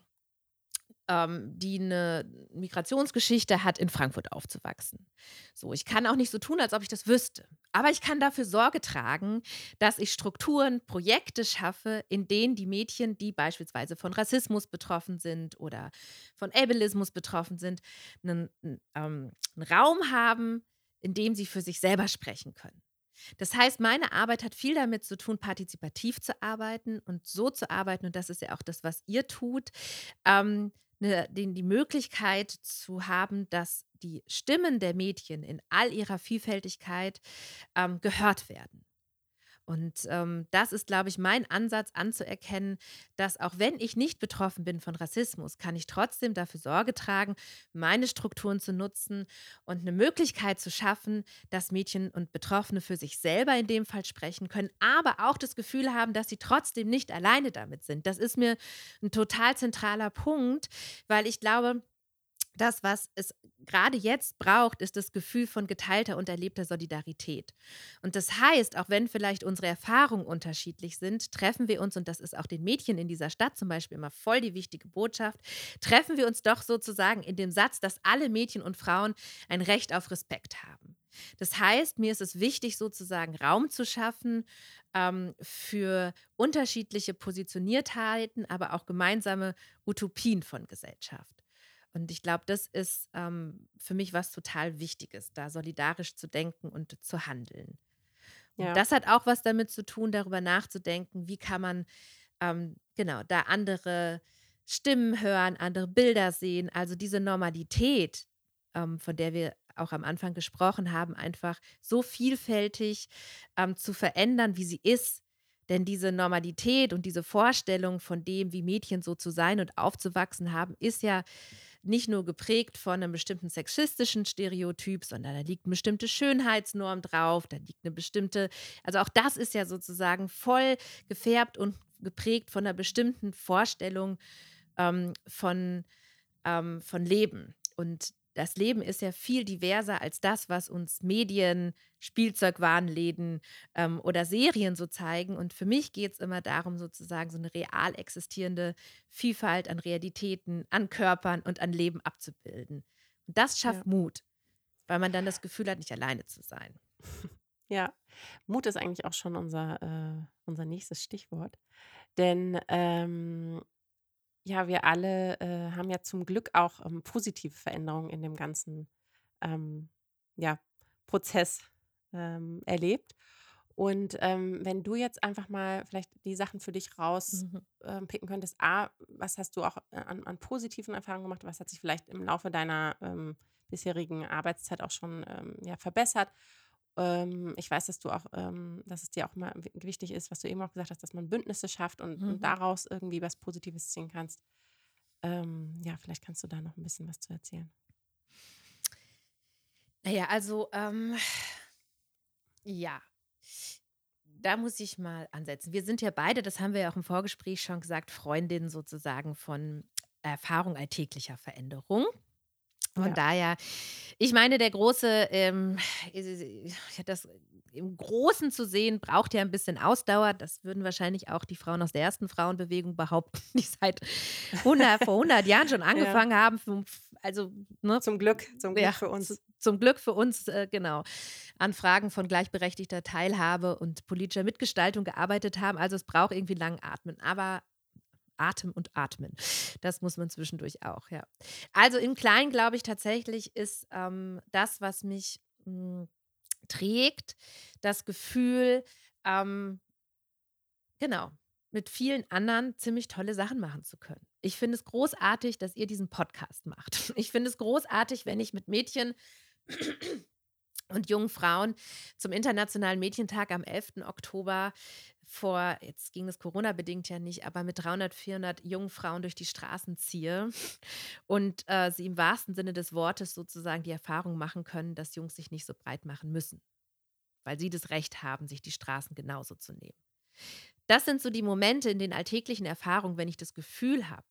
Speaker 2: ähm, die eine Migrationsgeschichte hat, in Frankfurt aufzuwachsen. So, ich kann auch nicht so tun, als ob ich das wüsste. Aber ich kann dafür Sorge tragen, dass ich Strukturen, Projekte schaffe, in denen die Mädchen, die beispielsweise von Rassismus betroffen sind oder von Ableismus betroffen sind, einen, ähm, einen Raum haben, in dem sie für sich selber sprechen können. Das heißt, meine Arbeit hat viel damit zu tun, partizipativ zu arbeiten und so zu arbeiten, und das ist ja auch das, was ihr tut, ähm, ne, den, die Möglichkeit zu haben, dass die Stimmen der Mädchen in all ihrer Vielfältigkeit ähm, gehört werden. Und ähm, das ist, glaube ich, mein Ansatz anzuerkennen, dass auch wenn ich nicht betroffen bin von Rassismus, kann ich trotzdem dafür Sorge tragen, meine Strukturen zu nutzen und eine Möglichkeit zu schaffen, dass Mädchen und Betroffene für sich selber in dem Fall sprechen können, aber auch das Gefühl haben, dass sie trotzdem nicht alleine damit sind. Das ist mir ein total zentraler Punkt, weil ich glaube, das, was es gerade jetzt braucht, ist das Gefühl von geteilter und erlebter Solidarität. Und das heißt, auch wenn vielleicht unsere Erfahrungen unterschiedlich sind, treffen wir uns, und das ist auch den Mädchen in dieser Stadt zum Beispiel immer voll die wichtige Botschaft, treffen wir uns doch sozusagen in dem Satz, dass alle Mädchen und Frauen ein Recht auf Respekt haben. Das heißt, mir ist es wichtig, sozusagen Raum zu schaffen ähm, für unterschiedliche Positioniertheiten, aber auch gemeinsame Utopien von Gesellschaft. Und ich glaube, das ist ähm, für mich was total Wichtiges, da solidarisch zu denken und zu handeln. Und
Speaker 1: Ja,
Speaker 2: das hat auch was damit zu tun, darüber nachzudenken, wie kann man ähm, genau da andere Stimmen hören, andere Bilder sehen. Also diese Normalität, ähm, von der wir auch am Anfang gesprochen haben, einfach so vielfältig ähm, zu verändern, wie sie ist. Denn diese Normalität und diese Vorstellung von dem, wie Mädchen so zu sein und aufzuwachsen haben, ist ja nicht nur geprägt von einem bestimmten sexistischen Stereotyp, sondern da liegt eine bestimmte Schönheitsnorm drauf, da liegt eine bestimmte, also auch das ist ja sozusagen voll gefärbt und geprägt von einer bestimmten Vorstellung ähm, von, ähm, von Leben. Und das Leben ist ja viel diverser als das, was uns Medien, Spielzeugwarenläden ähm, oder Serien so zeigen. Und für mich geht es immer darum, sozusagen so eine real existierende Vielfalt an Realitäten, an Körpern und an Leben abzubilden. Und das
Speaker 1: ja,
Speaker 2: schafft Mut, weil man dann das Gefühl hat, nicht alleine zu sein.
Speaker 1: ja. Mut ist eigentlich auch schon unser, äh, unser nächstes Stichwort. Denn ähm, ja, wir alle äh, haben ja zum Glück auch ähm, positive Veränderungen in dem ganzen ähm, ja, Prozess ähm, erlebt. Und ähm, wenn du jetzt einfach mal vielleicht die Sachen für dich rauspicken
Speaker 2: Mhm.
Speaker 1: picken könntest, A, was hast du auch äh, an, an positiven Erfahrungen gemacht? Was hat sich vielleicht im Laufe deiner ähm, bisherigen Arbeitszeit auch schon ähm, ja, verbessert? Ähm, ich weiß, dass du auch, ähm, dass es dir auch mal wi- wichtig ist, was du eben auch gesagt hast, dass man Bündnisse schafft und, und
Speaker 2: Mhm.
Speaker 1: daraus irgendwie was Positives ziehen kannst. Ähm, ja, vielleicht kannst du da noch ein bisschen was zu erzählen.
Speaker 2: Naja, also ähm, ja, da muss ich mal ansetzen. Wir sind ja beide, das haben wir ja auch im Vorgespräch schon gesagt, Freundinnen sozusagen von Erfahrung alltäglicher Veränderung. Von
Speaker 1: Ja,
Speaker 2: daher, ich meine, der große, ähm, das im Großen zu sehen, braucht ja ein bisschen Ausdauer. Das würden wahrscheinlich auch die Frauen aus der ersten Frauenbewegung behaupten, *laughs* die seit 100, vor 100 Jahren schon *laughs* angefangen ja. haben. Also,
Speaker 1: ne? Zum Glück, zum Glück ja, für uns.
Speaker 2: Zum Glück für uns, äh, genau, an Fragen von gleichberechtigter Teilhabe und politischer Mitgestaltung gearbeitet haben. Also es braucht irgendwie langen Atmen. Aber Atem und Atmen. Das muss man zwischendurch auch, ja. Also im Kleinen, glaube ich, tatsächlich ist ähm, das, was mich mh, hm, trägt, das Gefühl, ähm, genau, mit vielen anderen ziemlich tolle Sachen machen zu können. Ich finde es großartig, dass ihr diesen Podcast macht. *laughs* Ich finde es großartig, wenn ich mit Mädchen und jungen Frauen zum Internationalen Mädchentag am 11. Oktober vor, jetzt ging es Corona-bedingt ja nicht, aber mit 300, 400 jungen Frauen durch die Straßen ziehe und äh, sie im wahrsten Sinne des Wortes sozusagen die Erfahrung machen können, dass Jungs sich nicht so breit machen müssen, weil sie das Recht haben, sich die Straßen genauso zu nehmen. Das sind so die Momente in den alltäglichen Erfahrungen, wenn ich das Gefühl habe,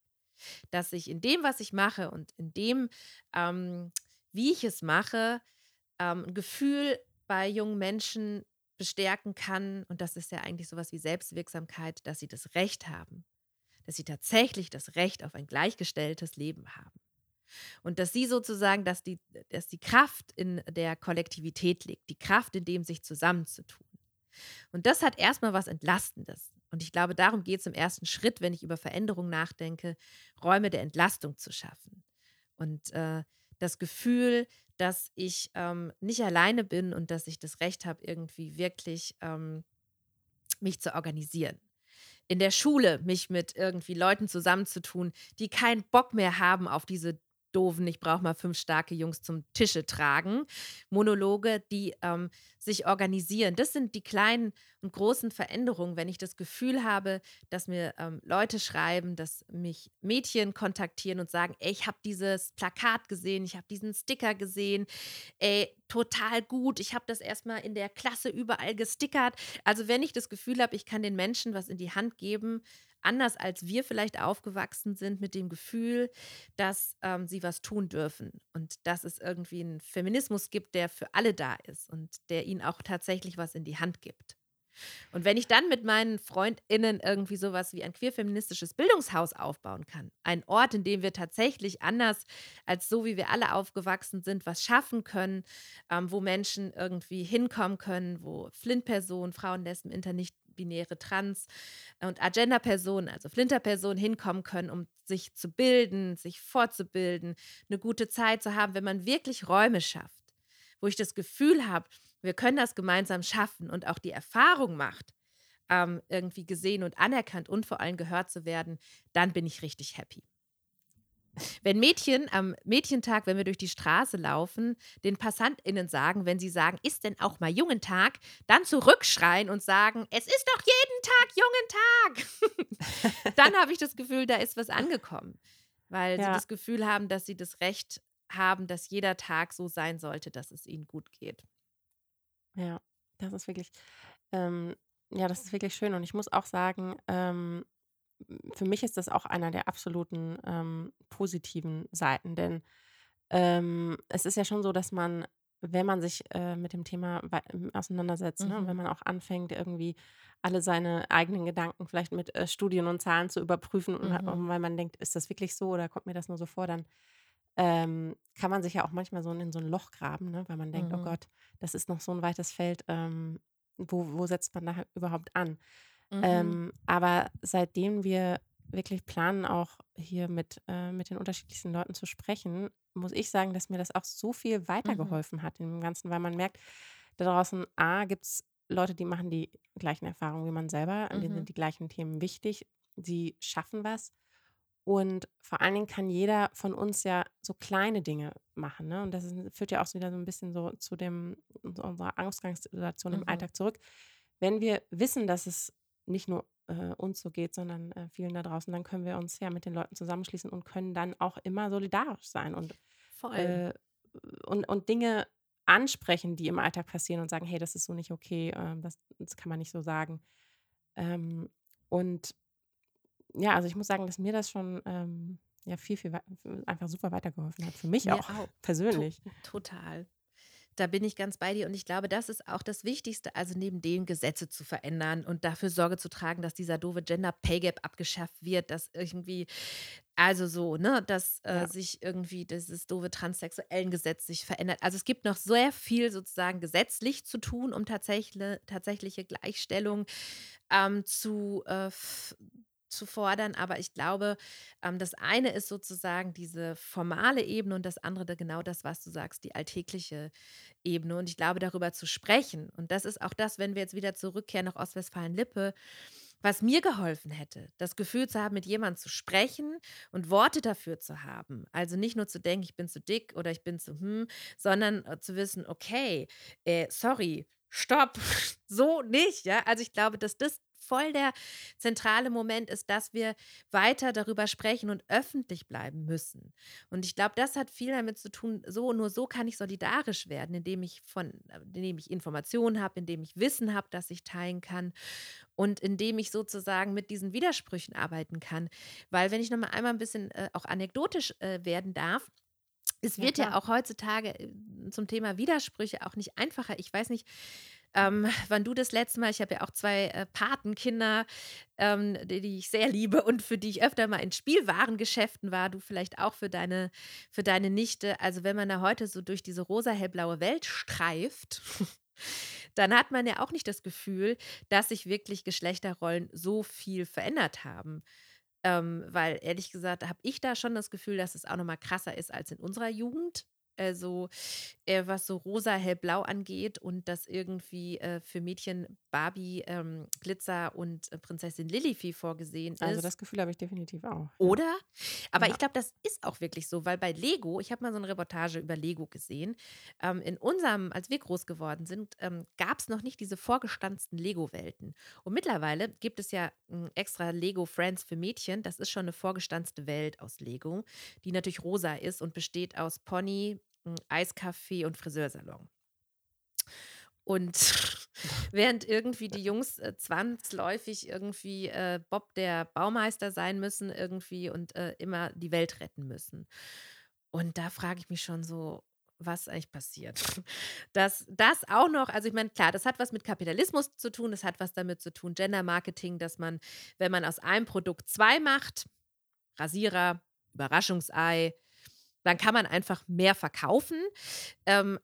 Speaker 2: dass ich in dem, was ich mache und in dem, ähm, wie ich es mache, ähm, ein Gefühl bei jungen Menschen bestärken kann, und das ist ja eigentlich sowas wie Selbstwirksamkeit, dass sie das Recht haben, dass sie tatsächlich das Recht auf ein gleichgestelltes Leben haben. Und dass sie sozusagen, dass die, dass die Kraft in der Kollektivität liegt, die Kraft in dem, sich zusammenzutun. Und das hat erstmal was Entlastendes. Und ich glaube, darum geht es im ersten Schritt, wenn ich über Veränderung nachdenke, Räume der Entlastung zu schaffen. Und äh, das Gefühl, dass ich ähm, nicht alleine bin und dass ich das Recht habe, irgendwie wirklich ähm, mich zu organisieren. In der Schule mich mit irgendwie Leuten zusammenzutun, die keinen Bock mehr haben auf diese doofen, ich brauche mal fünf starke Jungs zum Tische tragen. Monologe, die ähm, sich organisieren. Das sind die kleinen und großen Veränderungen, wenn ich das Gefühl habe, dass mir ähm, Leute schreiben, dass mich Mädchen kontaktieren und sagen, ey, ich habe dieses Plakat gesehen, ich habe diesen Sticker gesehen, ey, total gut, ich habe das erstmal in der Klasse überall gestickert. Also wenn ich das Gefühl habe, ich kann den Menschen was in die Hand geben, anders als wir vielleicht aufgewachsen sind mit dem Gefühl, dass ähm, sie was tun dürfen und dass es irgendwie einen Feminismus gibt, der für alle da ist und der ihnen auch tatsächlich was in die Hand gibt. Und wenn ich dann mit meinen FreundInnen irgendwie sowas wie ein queerfeministisches Bildungshaus aufbauen kann, ein Ort, in dem wir tatsächlich anders als so, wie wir alle aufgewachsen sind, was schaffen können, ähm, wo Menschen irgendwie hinkommen können, wo Flint-Personen, Frauen, Lesben, Internicht, binäre Trans- und Agenda-Personen, also Flinter-Personen hinkommen können, um sich zu bilden, sich fortzubilden, eine gute Zeit zu haben, wenn man wirklich Räume schafft, wo ich das Gefühl habe, wir können das gemeinsam schaffen und auch die Erfahrung macht, ähm, irgendwie gesehen und anerkannt und vor allem gehört zu werden, dann bin ich richtig happy. Wenn Mädchen am Mädchentag, wenn wir durch die Straße laufen, den PassantInnen sagen, wenn sie sagen, ist denn auch mal Jungentag, dann zurückschreien und sagen, es ist doch jeden Tag Jungentag. *laughs* dann habe ich das Gefühl, da ist was angekommen. Weil ja. sie das Gefühl haben, dass sie das Recht haben, dass jeder Tag so sein sollte, dass es ihnen gut geht.
Speaker 1: Ja, das ist wirklich, ähm, ja, das ist wirklich schön. Und ich muss auch sagen, ähm, für mich ist das auch einer der absoluten ähm, positiven Seiten, denn ähm, es ist ja schon so, dass man, wenn man sich äh, mit dem Thema auseinandersetzt, mhm. ne, und wenn man auch anfängt, irgendwie alle seine eigenen Gedanken vielleicht mit äh, Studien und Zahlen zu überprüfen, mhm. und, weil man denkt, ist das wirklich so oder kommt mir das nur so vor, dann ähm, kann man sich ja auch manchmal so in so ein Loch graben, ne, weil man denkt, oh mhm. oh Gott, das ist noch so ein weites Feld, ähm, wo, wo setzt man da überhaupt an? Mhm. Ähm, aber seitdem wir wirklich planen, auch hier mit, äh, mit den unterschiedlichsten Leuten zu sprechen, muss ich sagen, dass mir das auch so viel mhm. weitergeholfen hat in dem Ganzen, weil man merkt, da draußen, A, gibt es Leute, die machen die gleichen Erfahrungen wie man selber, mhm. denen sind die gleichen Themen wichtig, sie schaffen was. Und vor allen Dingen kann jeder von uns ja so kleine Dinge machen. Ne? Und das ist, führt ja auch wieder so ein bisschen so zu dem, unserer Ausgangssituation mhm. im Alltag zurück. Wenn wir wissen, dass es nicht nur äh, uns so geht, sondern äh, vielen da draußen, dann können wir uns ja mit den Leuten zusammenschließen und können dann auch immer solidarisch sein und, äh, und, und Dinge ansprechen, die im Alltag passieren und sagen, hey, das ist so nicht okay, ähm, das, das kann man nicht so sagen. Ähm, und ja, also ich muss sagen, dass mir das schon ähm, ja viel, viel einfach super weitergeholfen hat. Für mich auch, auch, persönlich.
Speaker 2: To total. Da bin ich ganz bei dir und ich glaube, das ist auch das Wichtigste, also neben dem Gesetze zu verändern und dafür Sorge zu tragen, dass dieser doofe Gender Pay Gap abgeschafft wird, dass irgendwie, also so, ne, dass äh,
Speaker 1: Ja.
Speaker 2: sich irgendwie dieses doofe transsexuellen Gesetz sich verändert. Also es gibt noch sehr viel sozusagen gesetzlich zu tun, um tatsächlich, tatsächliche Gleichstellung ähm, zu, äh, zu fordern. Aber ich glaube, ähm, das eine ist sozusagen diese formale Ebene und das andere genau das, was du sagst, die alltägliche Ebene. Und ich glaube, darüber zu sprechen. Und das ist auch das, wenn wir jetzt wieder zurückkehren nach Ostwestfalen-Lippe, was mir geholfen hätte, das Gefühl zu haben, mit jemandem zu sprechen und Worte dafür zu haben. Also nicht nur zu denken, ich bin zu dick oder ich bin zu hm, sondern äh, zu wissen, okay, äh, sorry, stopp, *laughs* so nicht. Ja, also ich glaube, dass das voll der zentrale Moment ist, dass wir weiter darüber sprechen und öffentlich bleiben müssen. Und ich glaube, das hat viel damit zu tun, so nur so kann ich solidarisch werden, indem ich von, äh, indem ich Informationen habe, indem ich Wissen habe, das ich teilen kann und indem ich sozusagen mit diesen Widersprüchen arbeiten kann. Weil wenn ich noch mal einmal ein bisschen äh, auch anekdotisch äh, werden darf, es
Speaker 1: Ja,
Speaker 2: wird ja
Speaker 1: klar.
Speaker 2: auch heutzutage äh, zum Thema Widersprüche auch nicht einfacher. Ich weiß nicht, ähm, wann du das letzte Mal, ich habe ja auch zwei äh, Patenkinder, ähm, die, die ich sehr liebe und für die ich öfter mal in Spielwarengeschäften war, du vielleicht auch für deine, für deine Nichte. Also wenn man da heute so durch diese rosa-hellblaue Welt streift, *laughs* dann hat man ja auch nicht das Gefühl, dass sich wirklich Geschlechterrollen so viel verändert haben. Ähm, weil ehrlich gesagt habe ich da schon das Gefühl, dass es auch noch mal krasser ist als in unserer Jugend. Also, äh, was so rosa, hellblau angeht und dass irgendwie äh, für Mädchen Barbie, ähm, Glitzer und äh, Prinzessin Lilifee vorgesehen
Speaker 1: Also
Speaker 2: ist.
Speaker 1: das Gefühl habe ich definitiv auch. Ja.
Speaker 2: Oder? Aber ich
Speaker 1: Ja.
Speaker 2: glaube, das ist auch wirklich so, weil bei Lego, ich habe mal so eine Reportage über Lego gesehen, ähm, in unserem, als wir groß geworden sind, ähm, gab es noch nicht diese vorgestanzten Lego-Welten. Und mittlerweile gibt es ja ähm, extra Lego Friends für Mädchen. Das ist schon eine vorgestanzte Welt aus Lego, die natürlich rosa ist und besteht aus Pony, Eiskaffee und Friseursalon. Und *laughs* während irgendwie die Jungs äh, zwangsläufig irgendwie äh, Bob der Baumeister sein müssen irgendwie und äh, immer die Welt retten müssen. Und da frage ich mich schon so, was eigentlich passiert. *laughs* Dass das auch noch, also ich meine, klar, das hat was mit Kapitalismus zu tun, das hat was damit zu tun, Gender Marketing, dass man, wenn man aus einem Produkt zwei macht, Rasierer, Überraschungsei, dann kann man einfach mehr verkaufen. Ähm,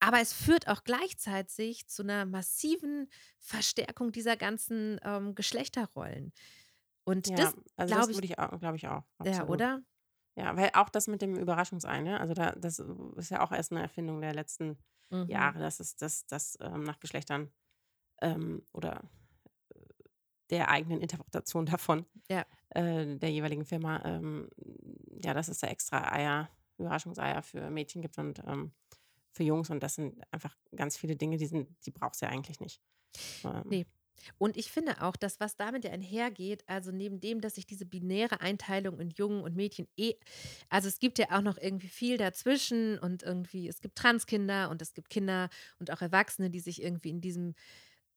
Speaker 2: aber es führt auch gleichzeitig zu einer massiven Verstärkung dieser ganzen ähm, Geschlechterrollen. Und
Speaker 1: Ja,
Speaker 2: das
Speaker 1: also das
Speaker 2: glaube ich,
Speaker 1: würde ich auch, glaube ich auch,
Speaker 2: ja, oder?
Speaker 1: Ja, weil auch das mit dem Überraschungsei, ne? Also da, das ist ja auch erst eine Erfindung der letzten
Speaker 2: Mhm.
Speaker 1: Jahre, dass es das, das ähm, nach Geschlechtern ähm, oder der eigenen Interpretation *laughs* davon
Speaker 2: Ja.
Speaker 1: äh, der jeweiligen Firma, ähm, ja, dass es da extra Eier, Überraschungseier für Mädchen gibt und ähm, für Jungs und das sind einfach ganz viele Dinge, die sind, die braucht es ja eigentlich nicht. Ähm,
Speaker 2: Nee. Und ich finde auch, dass was damit ja einhergeht, also neben dem, dass sich diese binäre Einteilung in Jungen und Mädchen eh, also es gibt ja auch noch irgendwie viel dazwischen und irgendwie, es gibt Transkinder und es gibt Kinder und auch Erwachsene, die sich irgendwie in diesem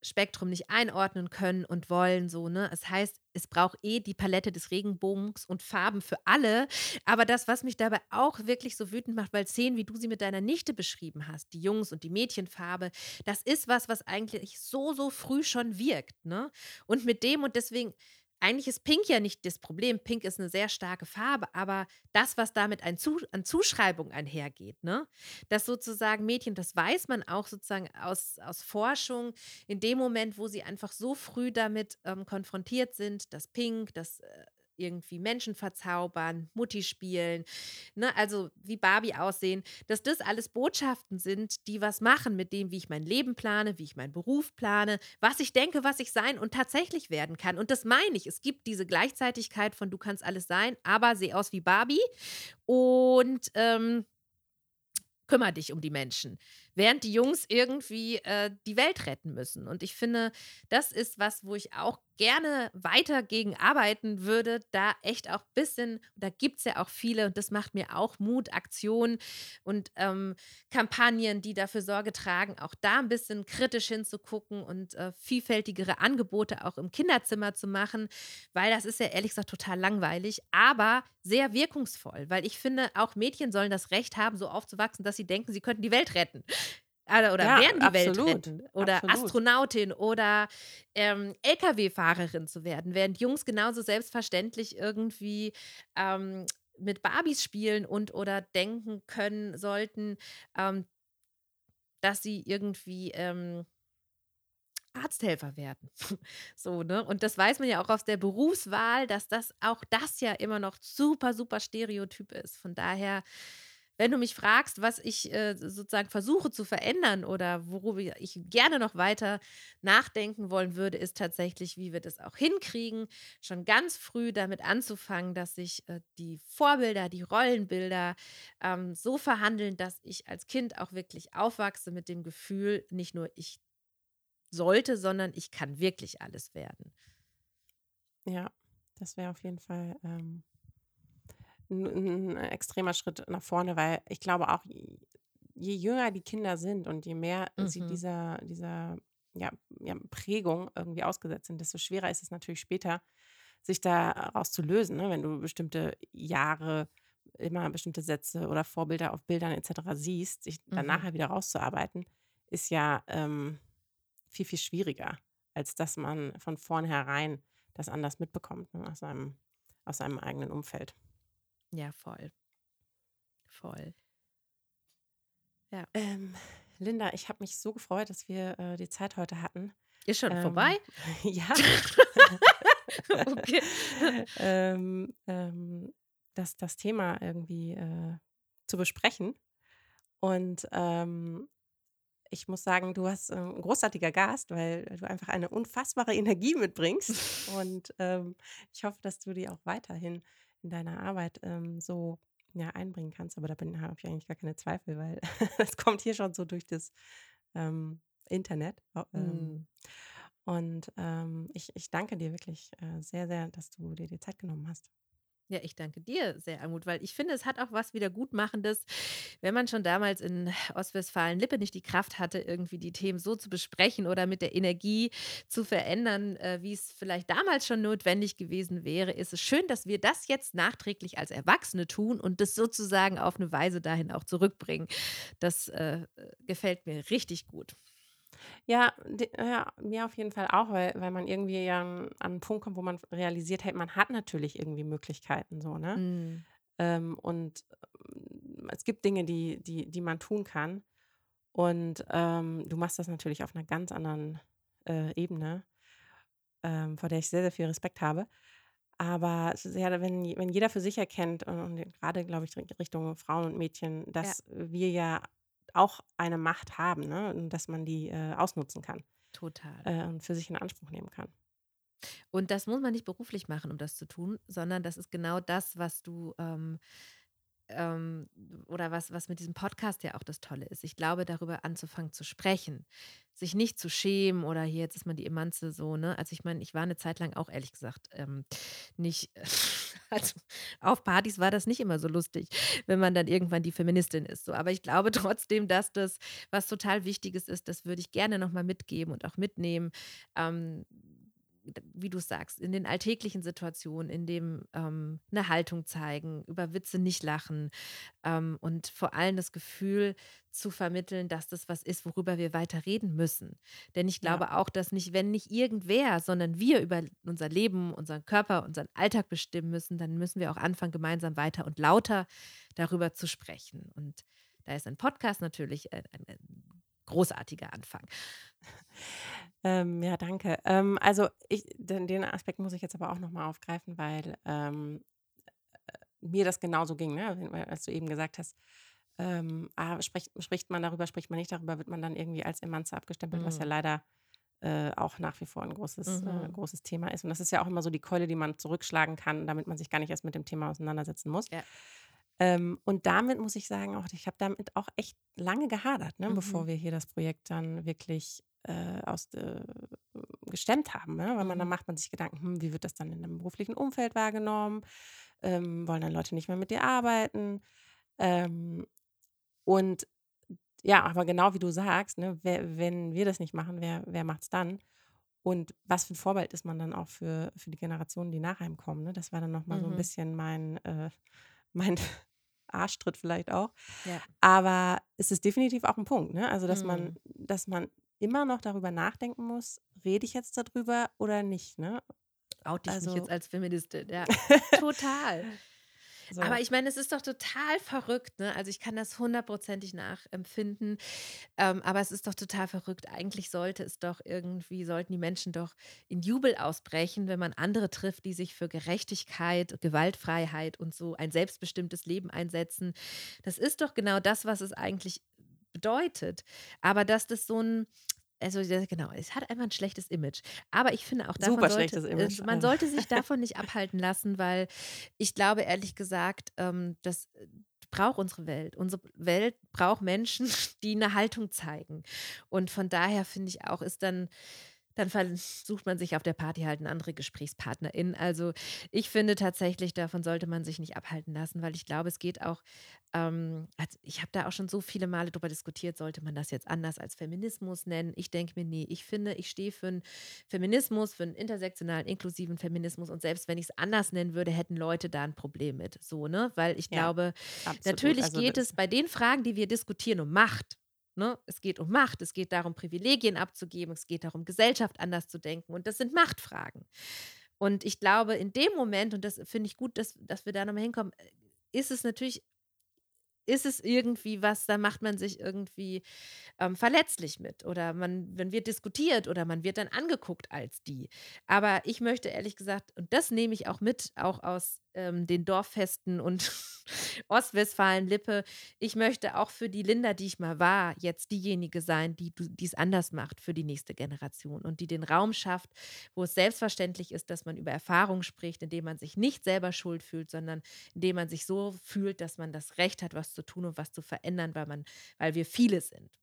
Speaker 2: Spektrum nicht einordnen können und wollen, so, ne? Es heißt, es braucht eh die Palette des Regenbogens und Farben für alle. Aber das, was mich dabei auch wirklich so wütend macht, weil Szenen, wie du sie mit deiner Nichte beschrieben hast, die Jungs- und die Mädchenfarbe, das ist was, was eigentlich so, so früh schon wirkt, ne? Und mit dem und deswegen, eigentlich ist Pink ja nicht das Problem. Pink ist eine sehr starke Farbe, aber das, was damit ein Zu an Zuschreibung einhergeht, ne? Dass sozusagen Mädchen, das weiß man auch sozusagen aus, aus Forschung, in dem Moment, wo sie einfach so früh damit ähm, konfrontiert sind, dass Pink, dass äh, irgendwie Menschen verzaubern, Mutti spielen, ne, also wie Barbie aussehen, dass das alles Botschaften sind, die was machen mit dem, wie ich mein Leben plane, wie ich meinen Beruf plane, was ich denke, was ich sein und tatsächlich werden kann. Und das meine ich. Es gibt diese Gleichzeitigkeit von du kannst alles sein, aber seh aus wie Barbie und ähm, kümmere dich um die Menschen, während die Jungs irgendwie äh, die Welt retten müssen. Und ich finde, das ist was, wo ich auch gerne weiter gegen arbeiten würde, da echt auch ein bisschen, da gibt es ja auch viele und das macht mir auch Mut, Aktionen und ähm, Kampagnen, die dafür Sorge tragen, auch da ein bisschen kritisch hinzugucken und äh, vielfältigere Angebote auch im Kinderzimmer zu machen, weil das ist ja ehrlich gesagt total langweilig, aber sehr wirkungsvoll, weil ich finde, auch Mädchen sollen das Recht haben, so aufzuwachsen, dass sie denken, sie könnten die Welt retten. Oder, oder
Speaker 1: Ja,
Speaker 2: werden die Welt
Speaker 1: absolut,
Speaker 2: retten. Oder
Speaker 1: absolut.
Speaker 2: Astronautin oder ähm, Lkw-Fahrerin zu werden. Während Jungs genauso selbstverständlich irgendwie ähm, mit Barbies spielen und oder denken können sollten, ähm, dass sie irgendwie ähm, Arzthelfer werden. *laughs* So, ne? Und das weiß man ja auch aus der Berufswahl, dass das auch das ja immer noch super, super Stereotyp ist. Von daher, wenn du mich fragst, was ich äh, sozusagen versuche zu verändern oder worüber ich gerne noch weiter nachdenken wollen würde, ist tatsächlich, wie wir das auch hinkriegen, schon ganz früh damit anzufangen, dass sich äh, die Vorbilder, die Rollenbilder ähm, so verhandeln, dass ich als Kind auch wirklich aufwachse mit dem Gefühl, nicht nur ich sollte, sondern ich kann wirklich alles werden.
Speaker 1: Ja, das wäre auf jeden Fall ähm, ein, ein extremer Schritt nach vorne, weil ich glaube auch, je jünger die Kinder sind und je mehr sie
Speaker 2: Mhm.
Speaker 1: dieser, dieser ja, ja, Prägung irgendwie ausgesetzt sind, desto schwerer ist es natürlich später, sich daraus zu lösen, ne? wenn du bestimmte Jahre immer bestimmte Sätze oder Vorbilder auf Bildern etc. siehst, sich dann
Speaker 2: Mhm.
Speaker 1: nachher wieder rauszuarbeiten, ist ja ähm, viel, viel schwieriger, als dass man von vornherein das anders mitbekommt, ne? aus, seinem, aus seinem eigenen Umfeld.
Speaker 2: Ja, voll. Voll. Ja.
Speaker 1: Ähm, Linda, ich habe mich so gefreut, dass wir äh, die Zeit heute hatten.
Speaker 2: Ist schon
Speaker 1: Ähm,
Speaker 2: vorbei? *laughs*
Speaker 1: ja. *laughs*
Speaker 2: Okay. *laughs*
Speaker 1: ähm, ähm, das, das Thema irgendwie äh, zu besprechen. Und ähm, ich muss sagen, du hast ähm, ein großartiger Gast, weil du einfach eine unfassbare Energie mitbringst. Und ähm, ich hoffe, dass du die auch weiterhin in deiner Arbeit ähm, so ja, einbringen kannst. Aber da habe ich eigentlich gar keine Zweifel, weil *laughs* das kommt hier schon so durch das ähm, Internet. Ähm,
Speaker 2: Hm.
Speaker 1: und ähm, ich, ich danke dir wirklich äh, sehr, sehr, dass du dir die Zeit genommen hast.
Speaker 2: Ja, ich danke dir sehr, Almut, weil ich finde, es hat auch was Wiedergutmachendes, wenn man schon damals in Ostwestfalen-Lippe nicht die Kraft hatte, irgendwie die Themen so zu besprechen oder mit der Energie zu verändern, äh, wie es vielleicht damals schon notwendig gewesen wäre, ist es schön, dass wir das jetzt nachträglich als Erwachsene tun und das sozusagen auf eine Weise dahin auch zurückbringen. Das äh, gefällt mir richtig gut.
Speaker 1: Ja, de, ja, mir auf jeden Fall auch, weil, weil man irgendwie ja an einen Punkt kommt, wo man realisiert, hey, man hat natürlich irgendwie Möglichkeiten so, ne?
Speaker 2: Mm.
Speaker 1: Ähm, und ähm, es gibt Dinge, die, die, die man tun kann. Und ähm, du machst das natürlich auf einer ganz anderen äh, Ebene, ähm, vor der ich sehr, sehr viel Respekt habe. Aber es ist ja, wenn, wenn jeder für sich erkennt, und, und gerade, glaube ich, Richtung Frauen und Mädchen,
Speaker 2: Ja,
Speaker 1: dass wir ja auch eine Macht haben, ne? Dass man die äh, ausnutzen kann
Speaker 2: total.
Speaker 1: äh, und für sich in Anspruch nehmen kann.
Speaker 2: Und das muss man nicht beruflich machen, um das zu tun, sondern das ist genau das, was du ähm, ähm, oder was, was mit diesem Podcast ja auch das Tolle ist. Ich glaube, darüber anzufangen zu sprechen, sich nicht zu schämen oder hier, jetzt ist man die Emanze so, ne? Also ich meine, ich war eine Zeit lang auch ehrlich gesagt ähm, nicht, *laughs* also auf Partys war das nicht immer so lustig, wenn man dann irgendwann die Feministin ist. So. Aber ich glaube *laughs* trotzdem, dass das was total Wichtiges ist, das würde ich gerne nochmal mitgeben und auch mitnehmen. Ähm, wie du sagst, in den alltäglichen Situationen, in dem ähm, eine Haltung zeigen, über Witze nicht lachen ähm, und vor allem das Gefühl zu vermitteln, dass das was ist, worüber wir weiter reden müssen. Denn ich
Speaker 1: Ja.
Speaker 2: glaube auch, dass nicht, wenn nicht irgendwer, sondern wir über unser Leben, unseren Körper, unseren Alltag bestimmen müssen, dann müssen wir auch anfangen, gemeinsam weiter und lauter darüber zu sprechen. Und da ist ein Podcast natürlich ein, ein großartiger Anfang.
Speaker 1: Ähm, ja, danke. Ähm, also ich, den, den Aspekt muss ich jetzt aber auch nochmal aufgreifen, weil ähm, mir das genauso ging, ne? Als du eben gesagt hast, ähm, ah, spricht, spricht man darüber, spricht man nicht darüber, wird man dann irgendwie als Emanze abgestempelt, was ja
Speaker 2: Mm.
Speaker 1: leider äh, auch nach wie vor ein großes, äh,
Speaker 2: Mhm.
Speaker 1: großes Thema ist. Und das ist ja auch immer so die Keule, die man zurückschlagen kann, damit man sich gar nicht erst mit dem Thema auseinandersetzen muss.
Speaker 2: Ja.
Speaker 1: Ähm, und damit muss ich sagen, auch ich habe damit auch echt lange gehadert, ne, bevor
Speaker 2: Mhm.
Speaker 1: wir hier das Projekt dann wirklich äh, aus, äh, gestemmt haben. Ne? Weil man, dann
Speaker 2: Mhm.
Speaker 1: macht man sich Gedanken, hm, wie wird das dann in einem beruflichen Umfeld wahrgenommen? Ähm, wollen dann Leute nicht mehr mit dir arbeiten? Ähm, und ja, aber genau wie du sagst, ne, wer, wenn wir das nicht machen, wer, wer macht es dann? Und was für ein Vorbild ist man dann auch für, für die Generationen, die nach einem kommen? Ne? Das war dann nochmal so ein
Speaker 2: Mhm.
Speaker 1: bisschen mein, äh, *laughs* mein Arschtritt vielleicht auch.
Speaker 2: Ja.
Speaker 1: Aber es ist definitiv auch ein Punkt, ne? Also, dass man
Speaker 2: Mhm.
Speaker 1: dass man immer noch darüber nachdenken muss: „Rede ich jetzt darüber oder nicht“, ne?
Speaker 2: Oute ich mich jetzt
Speaker 1: Also
Speaker 2: als Feministin, ja. *laughs* Total.
Speaker 1: so.
Speaker 2: Aber ich meine, es ist doch total verrückt, ne? Also, ich kann das hundertprozentig nachempfinden, ähm, aber es ist doch total verrückt. Eigentlich sollte es doch irgendwie sollten die Menschen doch in Jubel ausbrechen, wenn man andere trifft, die sich für Gerechtigkeit, Gewaltfreiheit und so ein selbstbestimmtes Leben einsetzen. Das ist doch genau das, was es eigentlich bedeutet. Aber dass das so ein also, genau, es hat einfach ein schlechtes Image. Aber ich finde auch davon
Speaker 1: Super
Speaker 2: sollte
Speaker 1: schlechtes
Speaker 2: äh,
Speaker 1: Image,
Speaker 2: man sollte sich *laughs* davon nicht abhalten lassen, weil ich glaube ehrlich gesagt, ähm, das äh, braucht unsere Welt. Unsere Welt braucht Menschen, *laughs* die eine Haltung zeigen. Und von daher finde ich auch, ist dann dann versucht man sich auf der Party halt eine andere GesprächspartnerInnen. Also, ich finde tatsächlich, davon sollte man sich nicht abhalten lassen, weil ich glaube, es geht auch ähm, also, ich habe da auch schon so viele Male drüber diskutiert, sollte man das jetzt anders als Feminismus nennen? Ich denke mir: nee, ich finde, ich stehe für 'n Feminismus, für einen intersektionalen, inklusiven Feminismus und selbst wenn ich es anders nennen würde, hätten Leute da ein Problem mit, so, ne? Weil ich
Speaker 1: Ja,
Speaker 2: glaube,
Speaker 1: absolut.
Speaker 2: natürlich
Speaker 1: Also,
Speaker 2: geht es bei den Fragen, die wir diskutieren, um Macht. Ne? Es geht um Macht, es geht darum, Privilegien abzugeben, es geht darum, Gesellschaft anders zu denken. Und das sind Machtfragen. Und ich glaube, in dem Moment, und das finde ich gut, dass, dass wir da nochmal hinkommen, äh, ist es natürlich ist es irgendwie was, da macht man sich irgendwie ähm, verletzlich mit oder man, man wird diskutiert oder man wird dann angeguckt als die. Aber ich möchte ehrlich gesagt, und das nehme ich auch mit, auch aus ähm, den Dorffesten und *laughs* Ostwestfalen-Lippe, ich möchte auch für die Linda, die ich mal war, jetzt diejenige sein, die es anders macht für die nächste Generation und die den Raum schafft, wo es selbstverständlich ist, dass man über Erfahrung spricht, indem man sich nicht selber schuld fühlt, sondern indem man sich so fühlt, dass man das Recht hat, was zu tun und was zu verändern, weil man, weil wir viele sind.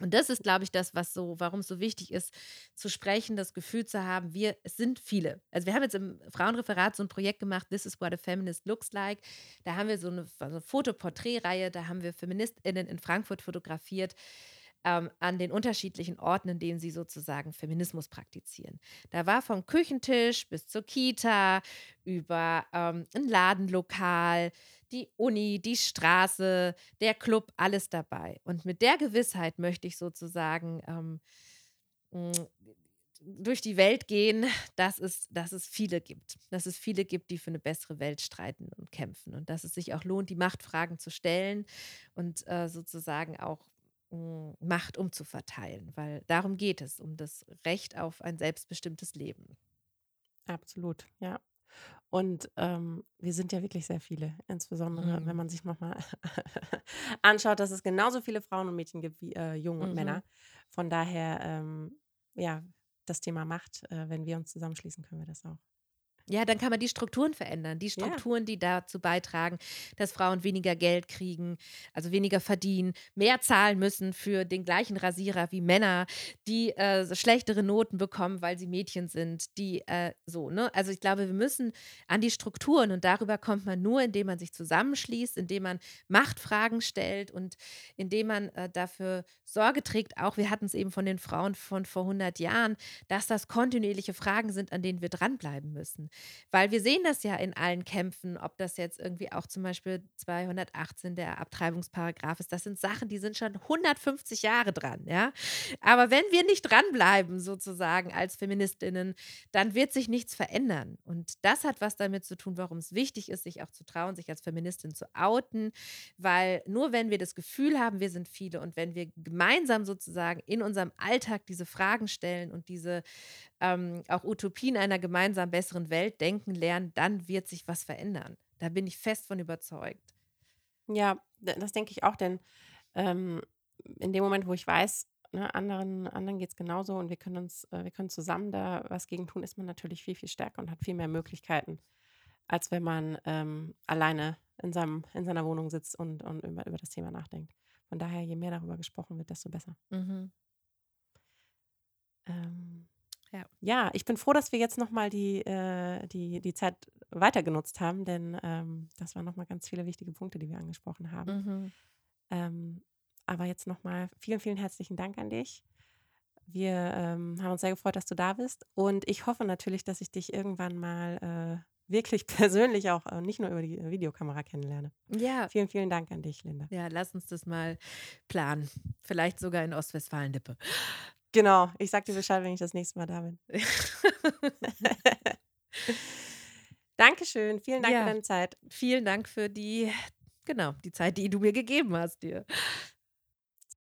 Speaker 2: Und das ist, glaube ich, das, was so, warum es so wichtig ist, zu sprechen, das Gefühl zu haben, wir, es sind viele. Also wir haben jetzt im Frauenreferat so ein Projekt gemacht, This is what a feminist looks like. Da haben wir so eine, so eine Fotoporträtreihe, da haben wir FeministInnen in Frankfurt fotografiert ähm, an den unterschiedlichen Orten, in denen sie sozusagen Feminismus praktizieren. Da war vom Küchentisch bis zur Kita über ähm, ein Ladenlokal, die Uni, die Straße, der Club, alles dabei. Und mit der Gewissheit möchte ich sozusagen ähm, mh, durch die Welt gehen, dass es, dass es viele gibt. Dass es viele gibt, die für eine bessere Welt streiten und kämpfen. Und dass es sich auch lohnt, die Machtfragen zu stellen und äh, sozusagen auch mh, Macht umzuverteilen. Weil darum geht es, um das Recht auf ein selbstbestimmtes Leben.
Speaker 1: Absolut, ja. Und ähm, wir sind ja wirklich sehr viele, insbesondere wenn
Speaker 2: Mhm.
Speaker 1: man sich nochmal *laughs* anschaut, dass es genauso viele Frauen und Mädchen gibt wie äh, Jungen und
Speaker 2: Mhm.
Speaker 1: Männer. Von daher, ähm, ja, das Thema Macht, äh, wenn wir uns zusammenschließen, können wir das auch.
Speaker 2: Ja, dann kann man die Strukturen verändern. Die
Speaker 1: Ja,
Speaker 2: Strukturen, die dazu beitragen, dass Frauen weniger Geld kriegen, also weniger verdienen, mehr zahlen müssen für den gleichen Rasierer wie Männer, die äh, schlechtere Noten bekommen, weil sie Mädchen sind, die äh, so, ne? Also ich glaube, wir müssen an die Strukturen und darüber kommt man nur, indem man sich zusammenschließt, indem man Machtfragen stellt und indem man äh, dafür Sorge trägt, auch wir hatten es eben von den Frauen von vor 100 Jahren, dass das kontinuierliche Fragen sind, an denen wir dranbleiben müssen. Weil wir sehen das ja in allen Kämpfen, ob das jetzt irgendwie auch zum Beispiel 218 der Abtreibungsparagraph ist. Das sind Sachen, die sind schon 150 Jahre dran, ja. Aber wenn wir nicht dranbleiben, sozusagen als Feministinnen, dann wird sich nichts verändern. Und das hat was damit zu tun, warum es wichtig ist, sich auch zu trauen, sich als Feministin zu outen. Weil nur wenn wir das Gefühl haben, wir sind viele und wenn wir gemeinsam sozusagen in unserem Alltag diese Fragen stellen und diese ähm, auch Utopien einer gemeinsam besseren Welt denken lernen, dann wird sich was verändern. Da bin ich fest von überzeugt.
Speaker 1: ja, das denke ich auch, denn ähm, in dem Moment, wo ich weiß, ne, anderen, anderen geht es genauso und wir können uns, äh, wir können zusammen da was gegen tun, ist man natürlich viel, viel stärker und hat viel mehr Möglichkeiten, als wenn man ähm, alleine in, seinem, in seiner Wohnung sitzt und, und über, über das Thema nachdenkt. Von daher, je mehr darüber gesprochen wird, desto besser.
Speaker 2: Mhm.
Speaker 1: Ähm,
Speaker 2: Ja.
Speaker 1: ja, ich bin froh, dass wir jetzt nochmal die, äh, die, die Zeit weiter genutzt haben, denn ähm, das waren nochmal ganz viele wichtige Punkte, die wir angesprochen haben.
Speaker 2: Mhm.
Speaker 1: Ähm, aber jetzt nochmal vielen, vielen herzlichen Dank an dich. Wir ähm, haben uns sehr gefreut, dass du da bist. Und ich hoffe natürlich, dass ich dich irgendwann mal äh, wirklich *laughs* persönlich auch äh, nicht nur über die Videokamera kennenlerne.
Speaker 2: Ja.
Speaker 1: Vielen, vielen Dank an dich, Linda.
Speaker 2: Ja, lass uns das mal planen. Vielleicht sogar in Ostwestfalen-Lippe.
Speaker 1: Genau, ich sag dir Bescheid, wenn ich das nächste Mal da bin. *laughs* Dankeschön, vielen Dank
Speaker 2: Ja.
Speaker 1: für deine Zeit.
Speaker 2: Vielen Dank für die, genau, die Zeit, die du mir gegeben hast dir.